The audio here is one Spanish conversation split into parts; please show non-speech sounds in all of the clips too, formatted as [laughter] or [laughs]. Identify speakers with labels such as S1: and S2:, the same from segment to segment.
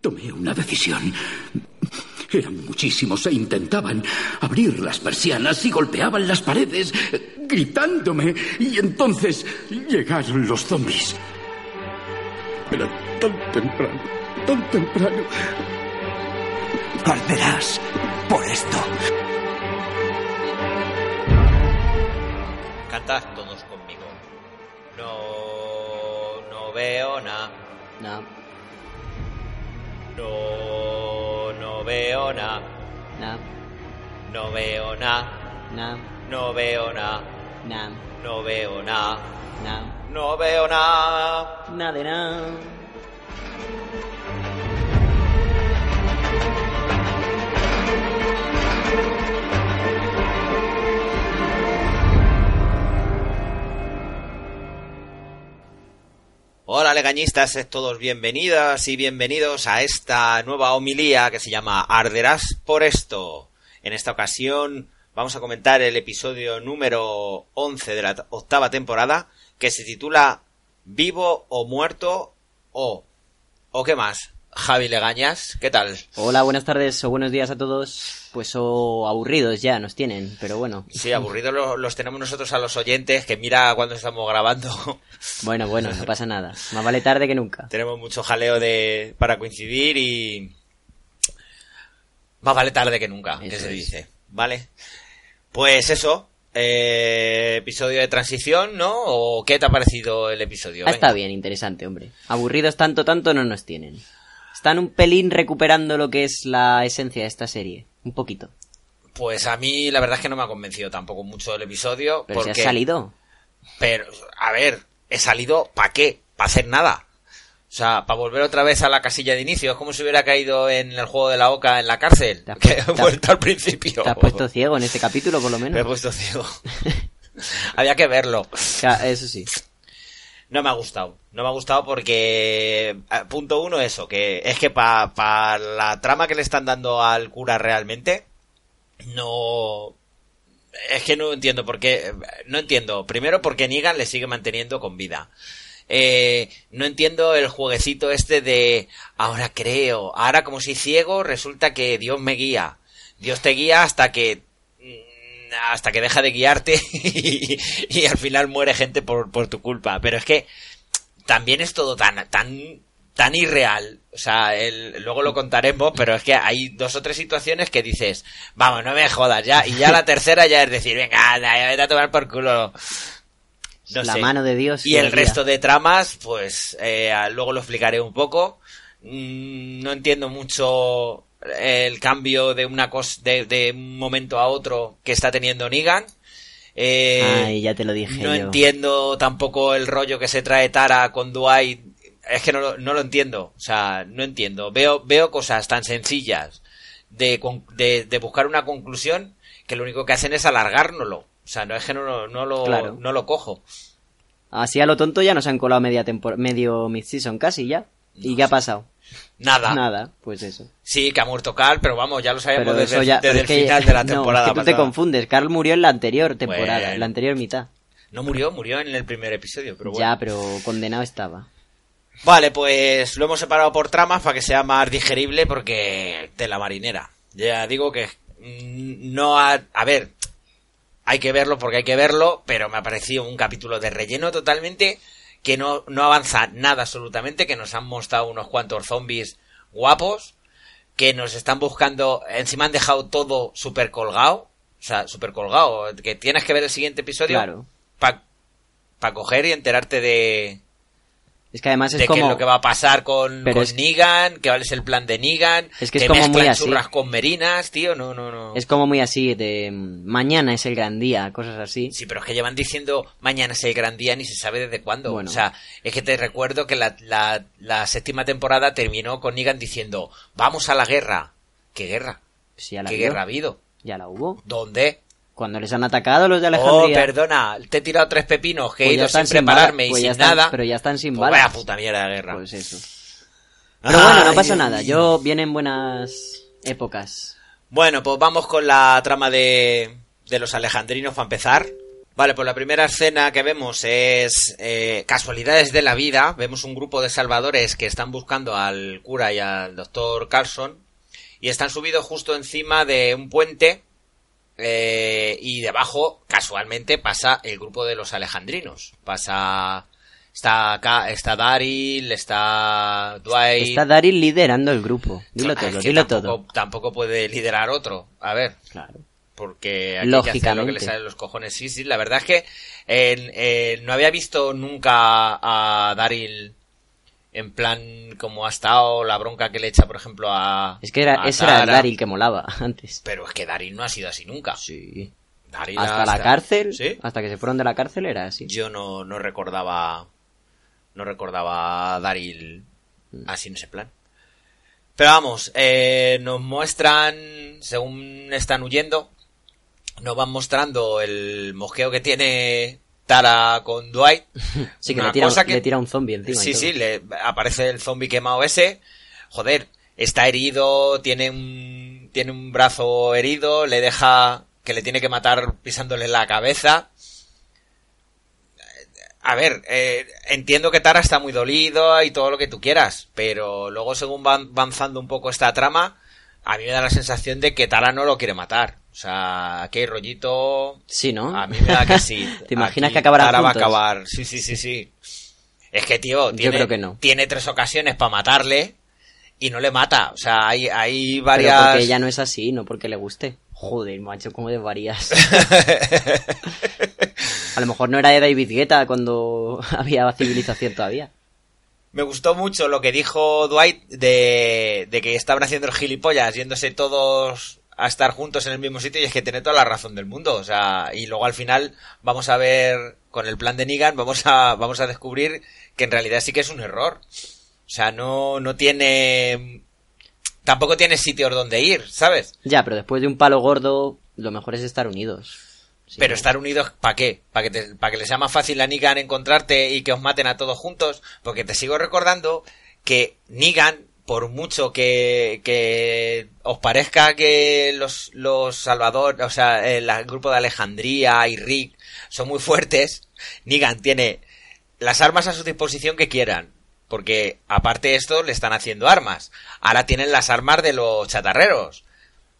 S1: Tomé una decisión. Eran muchísimos e intentaban abrir las persianas y golpeaban las paredes, gritándome. Y entonces llegaron los zombies. Era tan temprano, tan temprano.
S2: Arderás por esto.
S3: Cantad todos conmigo. No, no veo nada.
S4: No,
S3: No, no veo nada.
S4: no,
S3: No veo nada.
S4: no,
S3: No veo nada.
S4: no,
S3: No veo nada.
S4: No
S3: veo nada.
S4: nada de nada.
S3: Hola legañistas, todos bienvenidas y bienvenidos a esta nueva homilía que se llama Arderás por esto. En esta ocasión vamos a comentar el episodio número 11 de la octava temporada que se titula Vivo o muerto o... ¿O qué más? Javi Legañas, ¿qué tal?
S4: Hola, buenas tardes o buenos días a todos. Pues o aburridos ya nos tienen, pero bueno.
S3: Sí, aburridos los, los tenemos nosotros a los oyentes que mira cuando estamos grabando. [laughs]
S4: Bueno, bueno, no pasa nada. Más vale tarde que nunca.
S3: Tenemos mucho jaleo de para coincidir y más vale tarde que nunca, que se
S4: es.
S3: dice, ¿vale? Pues eso, eh, episodio de transición, ¿no? ¿O qué te ha parecido el episodio?
S4: Ah, está bien, interesante, hombre. Aburridos tanto, tanto no nos tienen. Están un pelín recuperando lo que es la esencia de esta serie. Un poquito.
S3: Pues a mí la verdad es que no me ha convencido tampoco mucho el episodio.
S4: Pero
S3: porque...
S4: se ha salido.
S3: Pero, a ver, he salido ¿para qué? ¿Para hacer nada? O sea, para volver otra vez a la casilla de inicio. Es como si hubiera caído en el juego de la oca en la cárcel.
S4: Te has
S3: Que he vuelto al principio.
S4: Te has puesto ciego en este capítulo, por lo
S3: Me he
S4: menos.
S3: puesto ciego. [laughs] Había que verlo. [laughs]
S4: Ya, Eso sí.
S3: No me ha gustado. No me ha gustado porque, eh, punto uno, eso, que es que para la trama que le están dando al cura realmente, no... Es que no entiendo por qué... No entiendo. Primero porque Negan le sigue manteniendo con vida. Eh, no entiendo el jueguecito este de ahora creo, ahora como soy ciego resulta que Dios me guía. Dios te guía hasta que hasta que deja de guiarte [laughs] y, y al final muere gente por, por tu culpa. Pero es que también es todo tan, tan, tan irreal. O sea, el- luego lo contaremos, pero es que hay dos o tres situaciones que dices, vamos, no me jodas ya. Y ya la tercera ya es decir, venga, anda, vete a tomar por culo. No
S4: la
S3: sé.
S4: mano de Dios.
S3: Y el resto de tramas, pues eh, luego lo explicaré un poco. Mm, No entiendo mucho el cambio de una cosa de, de un momento a otro que está teniendo Negan. Eh,
S4: Ay, ya te lo dije
S3: no
S4: yo.
S3: entiendo tampoco el rollo que se trae Tara con Dwight. Es que no, lo- no lo entiendo. O sea, no entiendo. Veo, veo cosas tan sencillas de, de, de buscar una conclusión que lo único que hacen es alargárnoslo. O sea, no es que no, lo- no, lo,
S4: Claro.
S3: no lo cojo.
S4: Así a lo tonto ya nos han colado media medio mid-season casi ya. ¿Y qué ha pasado?
S3: Nada.
S4: Nada, pues eso.
S3: Sí, que ha muerto Carl, pero vamos, ya lo sabemos desde,
S4: eso ya...
S3: desde el
S4: que-
S3: final de la [laughs]
S4: no,
S3: temporada
S4: es que tú te confundes. Carl murió en la anterior temporada,
S3: Bueno.
S4: en la anterior mitad.
S3: No murió, murió en el primer episodio, pero bueno.
S4: Ya, pero condenado estaba.
S3: Vale, pues lo hemos separado por tramas para que sea más digerible porque de la marinera. Ya digo que mm, no ha... A ver, hay que verlo porque hay que verlo, pero me ha parecido un capítulo de relleno totalmente que no, no avanza nada absolutamente, que nos han mostrado unos cuantos zombies guapos, que nos están buscando, encima han dejado todo súper colgado, o sea, súper colgado, que tienes que ver el siguiente episodio
S4: Claro.
S3: para coger y enterarte de,
S4: Es que además es
S3: de qué
S4: como...
S3: es lo que va a pasar con, con
S4: es-
S3: Negan, que cuál es el plan de Negan,
S4: Es que es como
S3: mezclan
S4: muy así.
S3: churras con merinas, tío, no, no, no.
S4: Es como muy así, de mm, mañana es el gran día, cosas así.
S3: Sí, pero es que llevan diciendo mañana es el gran día ni se sabe desde cuándo.
S4: Bueno.
S3: O sea, es que te recuerdo que la, la, la séptima temporada terminó con Negan diciendo, vamos a la guerra. ¿Qué guerra?
S4: Sí, ya la
S3: ¿Qué
S4: vio.
S3: guerra ha habido?
S4: Ya la hubo.
S3: ¿Dónde?
S4: Cuando les han atacado los de
S3: Oh,
S4: Alejandría.
S3: perdona, te he tirado tres pepinos, que he
S4: Pues
S3: ido sin
S4: sin
S3: prepararme y
S4: pues
S3: sin
S4: están-
S3: nada.
S4: pero ya están sin
S3: Pues
S4: balas.
S3: vaya puta mierda de guerra.
S4: Pues eso. Pero bueno, no pasa nada. Yo vienen buenas épocas.
S3: Bueno, pues vamos con la trama de, de los alejandrinos para empezar. Vale, pues la primera escena que vemos es eh, casualidades de la vida. Vemos un grupo de salvadores que están buscando al cura y al doctor Carlson y están subidos justo encima de un puente eh, y debajo casualmente pasa el grupo de los alejandrinos. Pasa está acá, está Daryl, está Dwight.
S4: Está Daryl liderando el grupo. Dilo
S3: Ah, es
S4: todo,
S3: que
S4: dilo
S3: tampoco,
S4: todo.
S3: Tampoco puede liderar otro. A ver,
S4: Claro.
S3: porque aquí hacer lo que le
S4: Lógicamente.
S3: sale los cojones. Sí, sí, la verdad es que eh, eh, no había visto nunca a Daryl en plan como ha estado la bronca que le echa, por ejemplo, a.
S4: Es que era, ese era. Daryl que molaba [laughs] antes.
S3: Pero es que Daryl no ha sido así nunca.
S4: Sí.
S3: Daryl
S4: Hasta la cárcel,
S3: ¿Sí?
S4: hasta que se fueron de la cárcel era así.
S3: Yo no, no recordaba. No recordaba a Daryl así en ese plan. Pero vamos, eh, nos muestran, según están huyendo, nos van mostrando el mosqueo que tiene Tara con Dwight. [laughs]
S4: Sí, que le tira,
S3: cosa que-
S4: le tira un zombie encima.
S3: Sí, sí, le aparece el zombie quemado ese. Joder, está herido, tiene un, tiene un brazo herido, le deja que le tiene que matar pisándole la cabeza. A ver, eh, entiendo que Tara está muy dolido y todo lo que tú quieras, pero luego según va avanzando un poco esta trama, a mí me da la sensación de que Tara no lo quiere matar. O sea, aquí hay rollito...
S4: Sí, ¿no?
S3: A mí me da que sí. [laughs]
S4: ¿Te imaginas
S3: Aquí
S4: que acabarán
S3: Tara va a acabar. Sí, sí, sí, sí. Es que, tío, tiene,
S4: creo que no.
S3: tiene tres ocasiones para matarle y no le mata. O sea, hay, hay
S4: Pero
S3: varias...
S4: porque ella no es así, no porque le guste. Joder, macho, cómo desvarías. [laughs] A lo mejor no era de David Guetta cuando [laughs] había civilización todavía.
S3: Me gustó mucho lo que dijo Dwight de, de que estaban haciendo el gilipollas, yéndose todos a estar juntos en el mismo sitio y es que tiene toda la razón del mundo. O sea, y luego al final vamos a ver con el plan de Negan, vamos a, vamos a descubrir que en realidad sí que es un error. O sea, no, no tiene, tampoco tiene sitios donde ir, ¿sabes?
S4: Ya, pero después de un palo gordo, lo mejor es estar unidos. Sí,
S3: Pero estar unidos, ¿para qué? ¿Para que, para que les sea más fácil a Negan encontrarte y que os maten a todos juntos? Porque te sigo recordando que Negan, por mucho que, que os parezca que los, los Salvador, o sea, el, grupo de Alejandría y Rick son muy fuertes, Negan tiene las armas a su disposición que quieran. Porque aparte de esto le están haciendo armas. Ahora tienen las armas de los chatarreros.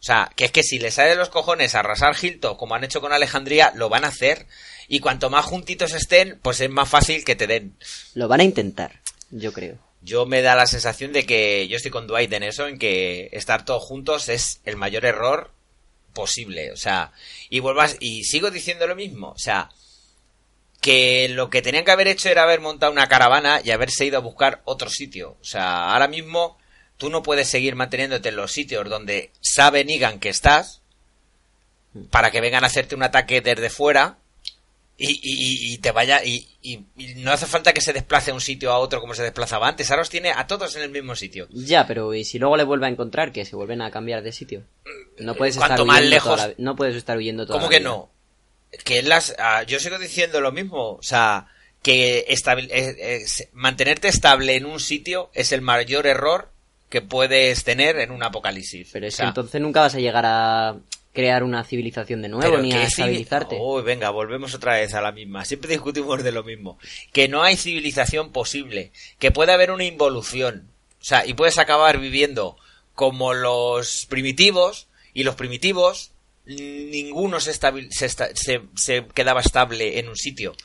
S3: O sea, que es que si les sale de los cojones arrasar Hilton, como han hecho con Alejandría, lo van a hacer. Y cuanto más juntitos estén, pues es más fácil que te den.
S4: Lo van a intentar, yo creo.
S3: Yo me da la sensación de que yo estoy con Dwight en eso, en que estar todos juntos es el mayor error posible. O sea, y vuelvas, y sigo diciendo lo mismo. O sea, que lo que tenían que haber hecho era haber montado una caravana y haberse ido a buscar otro sitio. O sea, ahora mismo tú no puedes seguir manteniéndote en los sitios donde sabe Negan que estás para que vengan a hacerte un ataque desde fuera y, y- y- te vaya y, y- y no hace falta que se desplace a un sitio a otro como se desplazaba antes. Ahora os tiene a todos en el mismo sitio.
S4: Ya, pero ¿y si luego le vuelve a encontrar que se vuelven a cambiar de sitio? No puedes estar
S3: más
S4: huyendo
S3: lejos-
S4: toda la- no puedes estar huyendo toda
S3: ¿Cómo
S4: la
S3: que
S4: vida.
S3: no? Que las ah, yo sigo diciendo lo mismo, o sea, que estabil- eh, eh, mantenerte estable en un sitio es el mayor error que puedes tener en un apocalipsis.
S4: Pero es
S3: O
S4: que entonces nunca vas a llegar a crear una civilización de nuevo
S3: pero
S4: ni a estabilizarte.
S3: Uy, venga, volvemos otra vez a la misma. Siempre discutimos de lo mismo. Que no hay civilización posible. Que puede haber una involución. O sea, y puedes acabar viviendo como los primitivos. Y los primitivos, ninguno se, estabil- se, esta- se- se quedaba estable en un sitio. O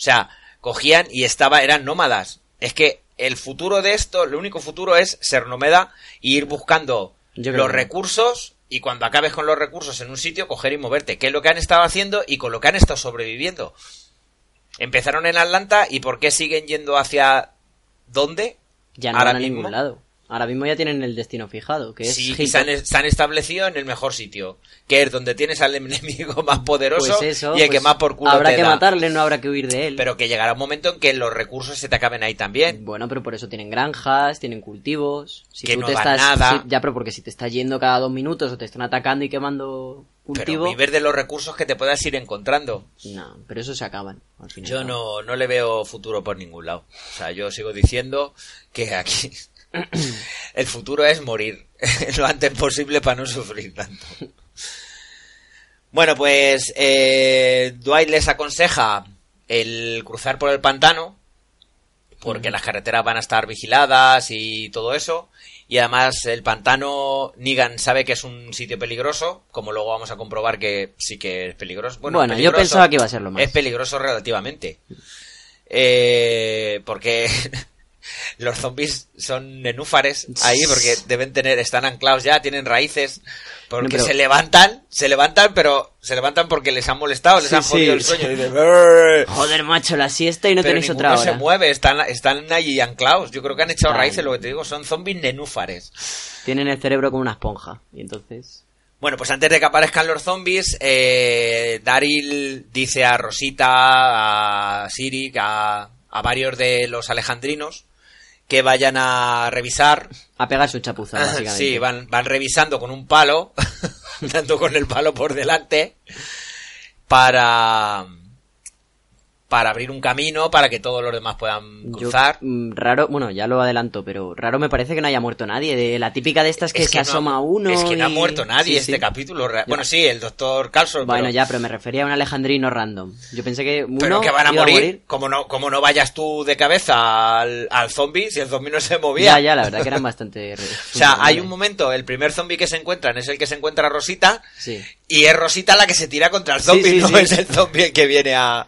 S3: sea, cogían y estaba, eran nómadas. Es que el futuro de esto, el único futuro es ser nómada e ir buscando los recursos y cuando acabes con los recursos en un sitio, coger y moverte, que es lo que han estado haciendo y con lo que han estado sobreviviendo. Empezaron en Atlanta y ¿por qué siguen yendo hacia dónde?
S4: ya no
S3: ahora
S4: van a ningún lado. Ahora mismo ya tienen el destino fijado, que es
S3: Sí, y se han, se han establecido en el mejor sitio, que es donde tienes al [laughs] enemigo más poderoso
S4: Pues eso,
S3: y el
S4: pues
S3: que más por culo
S4: Habrá
S3: te
S4: que
S3: da.
S4: matarle, no habrá que huir de él.
S3: Pero que llegará un momento en que los recursos se te acaben ahí también.
S4: Bueno, pero por eso tienen granjas, tienen cultivos. Si
S3: Que
S4: tú
S3: no
S4: te estás,
S3: nada.
S4: si- ya, pero porque si te estás yendo cada dos minutos o te están atacando y quemando
S3: Pero
S4: cultivo,
S3: viver de los recursos que te puedas ir encontrando.
S4: no, pero eso se acaban. Al final.
S3: Yo no, no le veo futuro por ningún lado. O sea, yo sigo diciendo que aquí el futuro es morir [laughs] lo antes posible para no sufrir tanto. Bueno, pues eh, Dwight les aconseja el cruzar por el pantano, porque las carreteras van a estar vigiladas y todo eso. Y además el pantano, Negan sabe que es un sitio peligroso, como luego vamos a comprobar que sí que es peligroso. Bueno,
S4: Bueno, yo pensaba que iba a ser lo más.
S3: Es peligroso relativamente. Eh, porque [laughs] los zombies son nenúfares ahí, porque deben tener, están anclados ya, tienen raíces. Porque
S4: No, pero-
S3: se levantan, se levantan, pero se levantan porque les han molestado, les
S4: Sí,
S3: han jodido
S4: sí.
S3: el sueño. [laughs]
S4: Joder, macho, la siesta y no
S3: pero
S4: tenéis otra
S3: se
S4: hora.
S3: mueve, están, están allí anclados. Yo creo que han echado raíces, lo que te digo, son zombies nenúfares.
S4: Tienen el cerebro como una esponja. Y entonces.
S3: Bueno, pues antes de que aparezcan los zombies, eh, Daryl dice a Rosita, a Siri, a, a varios de los alejandrinos que vayan a revisar.
S4: A pegar su chapuza, [laughs] básicamente.
S3: Sí, van, van revisando con un palo, [laughs] dando con el palo por delante, para, para abrir un camino para que todos los demás puedan cruzar.
S4: mm, raro, bueno, ya lo adelanto, pero raro me parece que no haya muerto nadie. De la típica de estas que
S3: Es
S4: se
S3: no ha-
S4: asoma uno.
S3: Es que no ha muerto nadie
S4: Sí,
S3: este
S4: sí.
S3: capítulo. Bueno, sí, el doctor Carlson.
S4: Bueno,
S3: pero-
S4: ya, pero me refería a un alejandrino random. Yo pensé que uno
S3: Pero que van a morir, Como, no, como no vayas tú de cabeza al, al zombie si el zombie no se movía.
S4: Ya, ya, la verdad que eran bastante. [laughs]
S3: O sea, hay un momento, el primer zombie que se encuentran es el que se encuentra a Rosita
S4: Sí.
S3: y es Rosita la que se tira contra el zombie, [laughs] no es el zombie el que viene a...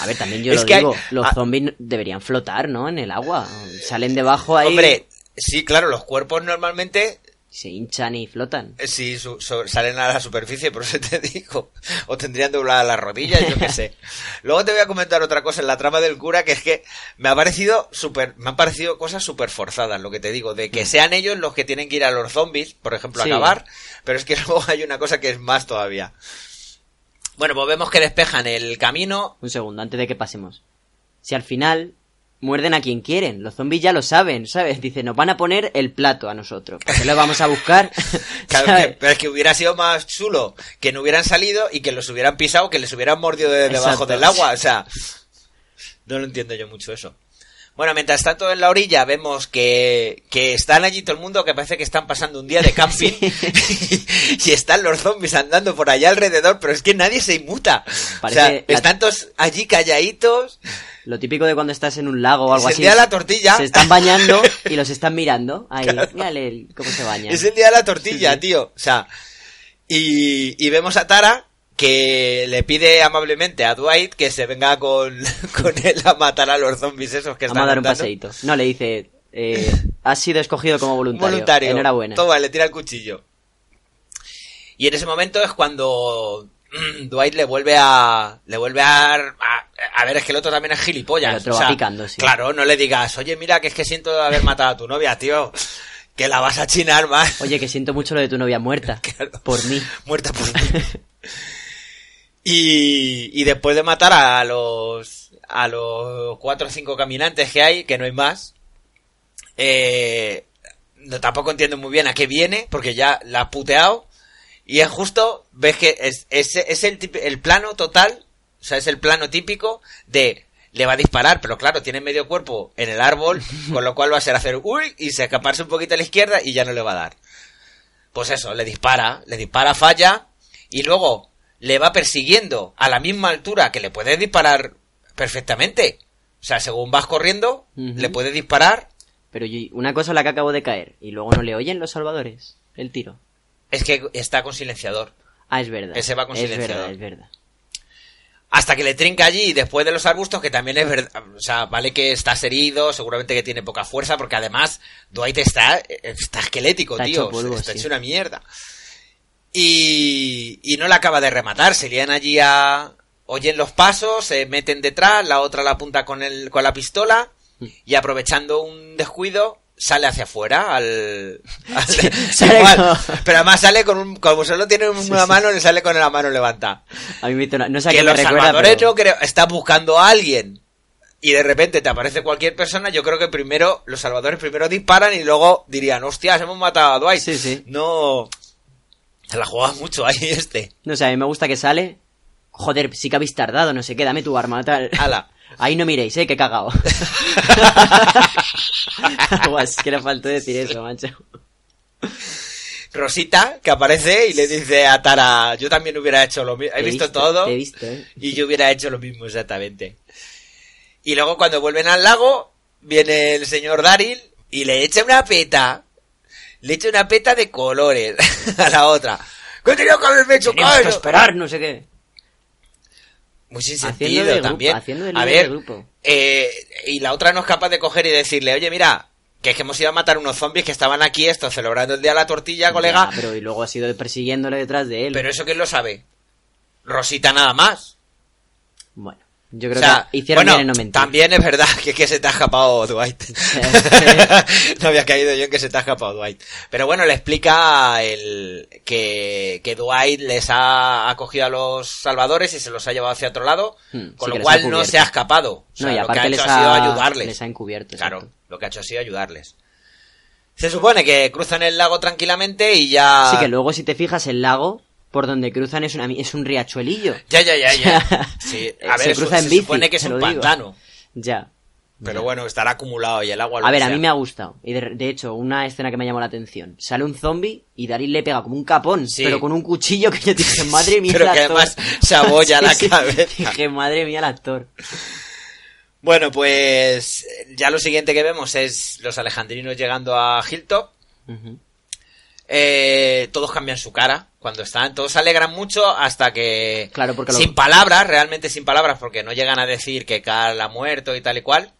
S4: A ver, también yo
S3: Es
S4: lo
S3: que hay-
S4: digo, los
S3: ah.
S4: zombies deberían flotar, ¿no? En el agua. Salen debajo ahí,
S3: Hombre, sí, claro, los cuerpos normalmente
S4: se hinchan y flotan.
S3: eh, sí su- salen a la superficie, por eso te digo. [laughs] O tendrían dobladas las rodillas, yo qué sé. [laughs] Luego te voy a comentar otra cosa en la trama del cura, que es que me ha parecido súper, me han parecido cosas súper forzadas, lo que te digo, de que sean ellos los que tienen que ir a los zombies, por ejemplo, a
S4: Mm. Sí.
S3: acabar, pero es que [laughs] luego hay una cosa que es más todavía. Bueno, pues vemos que despejan el camino.
S4: Un segundo, antes de que pasemos. Si al final muerden a quien quieren, los zombies ya lo saben, ¿sabes? Dicen, nos van a poner el plato a nosotros. ¿Por qué lo vamos a buscar? [laughs]
S3: Claro, que- pero es que hubiera sido más chulo que no hubieran salido y que los hubieran pisado, que les hubieran mordido de debajo
S4: Exacto.
S3: del agua. O sea, no lo entiendo yo mucho eso. Bueno, mientras tanto en la orilla vemos que, que están allí todo el mundo que parece que están pasando un día de [laughs] camping [laughs] y, están los zombies andando por allá alrededor, pero es que nadie se inmuta. o
S4: Parece
S3: sea,
S4: la-
S3: están todos allí calladitos.
S4: Lo típico de cuando estás en un lago o algo
S3: Es el
S4: así.
S3: día de la tortilla.
S4: Se están bañando [laughs] y los están mirando. Ahí, mírale cómo se bañan.
S3: Es el día de la tortilla,
S4: Sí, sí.
S3: tío. O sea, y, y vemos a Tara que le pide amablemente a Dwight que se venga con, [laughs] con él a matar a los zombies esos que
S4: Vamos
S3: están
S4: a dar un paseíto. No, le dice, eh, [laughs] has sido escogido como voluntario.
S3: Voluntario.
S4: Enhorabuena.
S3: Toma, le tira el cuchillo. Y en ese momento es cuando mm, Dwight le vuelve a. Le vuelve a. A, a ver, es que el otro también es gilipollas.
S4: El otro
S3: o
S4: va picando, sí.
S3: Claro, no le digas, oye, mira, que es que siento haber matado a tu novia, tío. Que la vas a chinar más.
S4: Oye, que siento mucho lo de tu novia muerta. [laughs]
S3: Claro.
S4: Por mí.
S3: Muerta por mí. Y, y después de matar a los a los cuatro o cinco caminantes que hay, que no hay más, eh, no, tampoco entiendo muy bien a qué viene, porque ya la ha puteado. Y es justo, ves que es, es, es el, el plano total, o sea, es el plano típico de le va a disparar, pero claro, tiene medio cuerpo en el árbol, [laughs] con lo cual va a ser hacer uy y se escaparse un poquito a la izquierda y ya no le va a dar. Pues eso, le dispara, le dispara, falla, y luego le va persiguiendo a la misma altura que le puede disparar perfectamente. O sea, según vas corriendo, le puede disparar.
S4: Pero una cosa la que acabo de caer. Y luego no le oyen los salvadores. El tiro.
S3: Es que está con silenciador.
S4: Ah, es verdad.
S3: Ese va con
S4: Es
S3: silenciador.
S4: verdad, es verdad.
S3: Hasta que le trinca allí después de los arbustos, que también es verdad. O sea, vale que estás herido, seguramente que tiene poca fuerza, porque además Dwight está, está esquelético,
S4: Está
S3: tío.
S4: hecho polvo,
S3: está
S4: sí.
S3: hecho una mierda. Y, y no la acaba de rematar. Se lían allí a. Oyen los pasos, se meten detrás, la otra la apunta con, el, con la pistola y aprovechando un descuido sale hacia afuera al, [laughs] al- [laughs]
S4: sale
S3: igual.
S4: como-
S3: pero además sale con un como solo tiene una
S4: sí.
S3: mano le sale con la mano levantada
S4: A mí me una- No sé
S3: que
S4: qué me
S3: los
S4: recuerda,
S3: salvadores
S4: pero-
S3: no creo estás buscando a alguien y de repente te aparece cualquier persona yo creo que primero los salvadores primero disparan y luego dirían hostias hemos matado a Dwight
S4: Sí, sí.
S3: no la juega mucho ahí [laughs] este
S4: No sé, a mí me gusta que sale. Joder, sí que habéis tardado, no sé qué, dame tu arma, tal.
S3: Ala. [laughs]
S4: Ahí no miréis, eh, que he cagado. [laughs] Guau, es que le faltó decir eso, macho.
S3: Rosita, que aparece y le dice a Tara, yo también hubiera hecho lo mismo. He visto,
S4: visto,
S3: todo
S4: he visto, ¿eh?
S3: y yo hubiera hecho lo mismo exactamente. Y luego cuando vuelven al lago, viene el señor Daryl y le echa una peta. Le echa una peta de colores [laughs] a la otra. ¡Que tenía que haberme hecho
S4: Teníamos que esperar, no sé qué.
S3: Muy sin
S4: Haciendo
S3: sentido
S4: de grupo,
S3: también.
S4: haciendo de
S3: a ver,
S4: de grupo.
S3: eh, y la otra no es capaz de coger y decirle, oye, mira, que es que hemos ido a matar unos zombies que estaban aquí estos celebrando el día de la tortilla, colega.
S4: Ya, pero y luego ha sido persiguiéndole detrás de él.
S3: Pero eso quién lo sabe. Rosita nada más.
S4: Bueno, yo creo
S3: o sea,
S4: que hicieron
S3: bueno,
S4: bien en no mentir.
S3: también es verdad [laughs] que que se te ha escapado Dwight. [laughs] no había caído yo en que se te ha escapado Dwight. Pero bueno, le explica el que, que Dwight les ha acogido a los salvadores y se los ha llevado hacia otro lado,
S4: Hmm,
S3: con lo
S4: ha
S3: cual no se ha escapado. O sea,
S4: no, y
S3: lo que
S4: aparte
S3: ha
S4: les
S3: hecho
S4: ha,
S3: ha sido ayudarles.
S4: les ha encubierto.
S3: Claro, lo que ha hecho ha sido ayudarles. Se supone que cruzan el lago tranquilamente y ya...
S4: Sí, que luego si te fijas el lago por donde cruzan es, una, es un riachuelillo.
S3: Ya, ya, ya, ya. [laughs] Sí, a
S4: Se cruza en
S3: se
S4: bici,
S3: supone que es un pantano.
S4: Ya.
S3: Pero
S4: Ya.
S3: bueno, estará acumulado y el agua... lo
S4: A ver, a mí me ha gustado. Y de, de hecho, una escena que me llamó la atención. Sale un zombie y Daryl le pega como un capón,
S3: Sí.
S4: pero con un cuchillo que yo dije, [laughs] madre mía,
S3: Pero
S4: el
S3: que
S4: actor".
S3: además se abolla la [laughs] cabeza.
S4: Dije, madre mía, el actor.
S3: Bueno, pues ya lo siguiente que vemos es los alejandrinos llegando a Hilltop.
S4: Ujú.
S3: Eh, todos cambian su cara cuando están, todos se alegran mucho hasta que
S4: Claro, porque lo-
S3: sin palabras, realmente sin palabras, porque no llegan a decir que Carl ha muerto y tal y cual.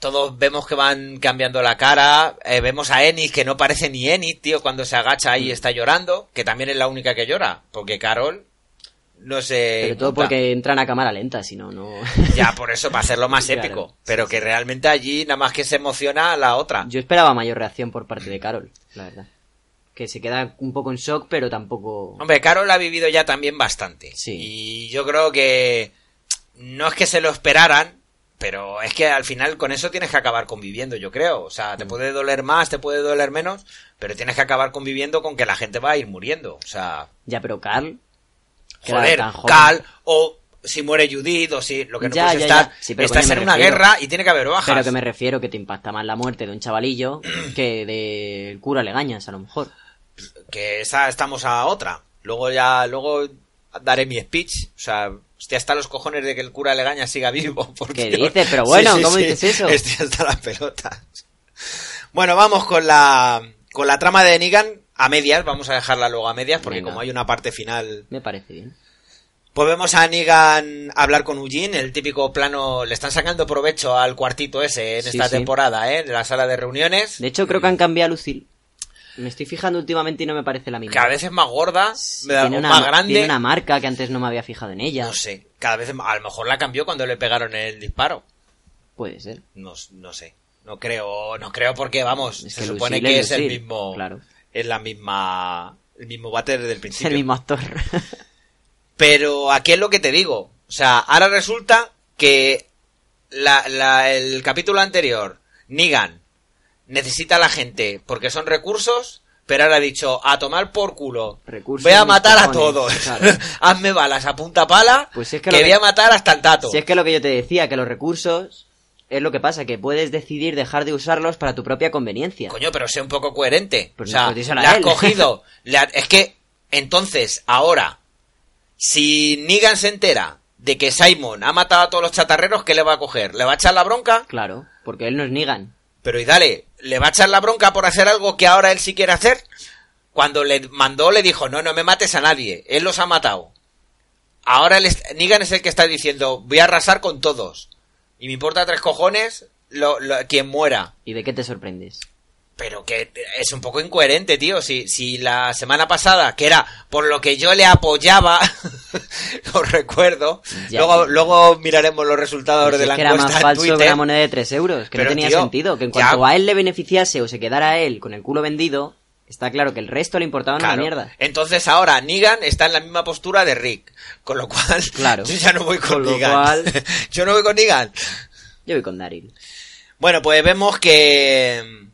S3: Todos vemos que van cambiando la cara, eh, vemos a Enid que no parece ni Enid, tío, cuando se agacha
S4: Mm.
S3: ahí y está llorando, que también es la única que llora, porque Carol no sé.
S4: Pero todo porque entran a cámara lenta, si no, no... [laughs]
S3: Ya, por eso, para hacerlo más [laughs]
S4: Claro,
S3: épico.
S4: sí,
S3: pero que realmente allí nada más que se emociona la otra.
S4: Yo esperaba mayor reacción por parte de Carol, la verdad. Que se queda un poco en shock, pero tampoco...
S3: Hombre, Carol ha vivido ya también bastante.
S4: Sí.
S3: Y yo creo que no es que se lo esperaran, pero es que al final con eso tienes que acabar conviviendo, yo creo. O sea, te puede doler más, te puede doler menos, pero tienes que acabar conviviendo con que la gente va a ir muriendo. O sea,
S4: Ya, pero Carl...
S3: joder. Cal, o si muere Judith, o si lo que no
S4: Ya,
S3: puedes
S4: ya,
S3: estar.
S4: ya. Sí, pero
S3: estás en una
S4: refiero.
S3: guerra y tiene que haber bajas.
S4: Pero que me refiero que te impacta más la muerte de un chavalillo [clears throat] que del cura Legañas, a lo mejor.
S3: que esa estamos a otra. Luego ya, luego daré mi speech. O sea, estoy hasta los cojones de que el cura Legaña siga vivo. [laughs] por
S4: ¿Qué
S3: Dios.
S4: dices? Pero bueno, ¿cómo dices eso?
S3: Estoy hasta las pelotas. Bueno, vamos con la, con la trama de Negan a medias. Vamos a dejarla luego a medias porque
S4: Venga.
S3: como hay una parte final...
S4: Me parece bien.
S3: Pues vemos a Negan hablar con Eugene, el típico plano... Le están sacando provecho al cuartito ese en
S4: Sí,
S3: esta
S4: sí.
S3: temporada, ¿eh? De la sala de reuniones.
S4: De hecho, creo que han cambiado a Lucille. Me estoy fijando últimamente y no me parece la misma.
S3: Cada vez es más gorda,
S4: tiene, una,
S3: más grande.
S4: tiene una marca que antes no me había fijado en ella.
S3: No sé, cada vez a lo mejor la cambió cuando le pegaron el disparo.
S4: Puede ser.
S3: No, no sé. No creo, no creo porque vamos,
S4: Es
S3: se
S4: que
S3: supone
S4: Lucille
S3: que
S4: es
S3: es el mismo
S4: claro.
S3: Es la misma el mismo váter desde el
S4: Es
S3: principio.
S4: el mismo actor. [laughs]
S3: Pero aquí es lo que te digo. O sea, ahora resulta que la, la- el capítulo anterior, Negan, necesita a la gente porque son recursos, pero ahora ha dicho, a tomar por culo.
S4: Recursos
S3: voy a matar a todos.
S4: claro. [laughs]
S3: Hazme balas a punta pala,
S4: Pues es
S3: que,
S4: que
S3: voy a matar hasta el tato.
S4: si es que lo que yo te decía, que los recursos es lo que pasa, que puedes decidir dejar de usarlos para tu propia conveniencia.
S3: Coño, pero sé un poco coherente.
S4: Pues
S3: o sea,
S4: no, pues díselo a
S3: le has
S4: él.
S3: cogido. [laughs] es que, entonces, ahora, si Negan se entera de que Simon ha matado a todos los chatarreros, ¿qué le va a coger? ¿Le va a echar la bronca?
S4: Claro, porque él no es Negan.
S3: Pero y dale, ¿le va a echar la bronca por hacer algo que ahora él sí quiere hacer? Cuando le mandó, le dijo, no, no me mates a nadie. Él los ha matado. Ahora el Negan es el que está diciendo, voy a arrasar con todos. Y me importa tres cojones lo, lo- quien muera.
S4: ¿Y de qué te sorprendes?
S3: Pero que es un poco incoherente, tío. Si, si la semana pasada, que era por lo que yo le apoyaba, [laughs] os recuerdo.
S4: Ya.
S3: Luego, luego miraremos los resultados
S4: Pues
S3: de
S4: es
S3: la
S4: que era
S3: encuesta
S4: más
S3: en
S4: falso que una moneda de 3 euros, que
S3: Pero,
S4: no tenía
S3: tío,
S4: sentido. Que en
S3: ya-
S4: cuanto a él le beneficiase o se quedara él con el culo vendido, está claro que el resto le importaba una
S3: Claro.
S4: mierda.
S3: Entonces ahora Negan está en la misma postura de Rick. Con lo cual, [laughs]
S4: Claro.
S3: yo ya no voy con,
S4: Con
S3: Negan.
S4: cual- [laughs]
S3: yo no voy con Negan.
S4: Yo voy con Daryl.
S3: Bueno, pues vemos que,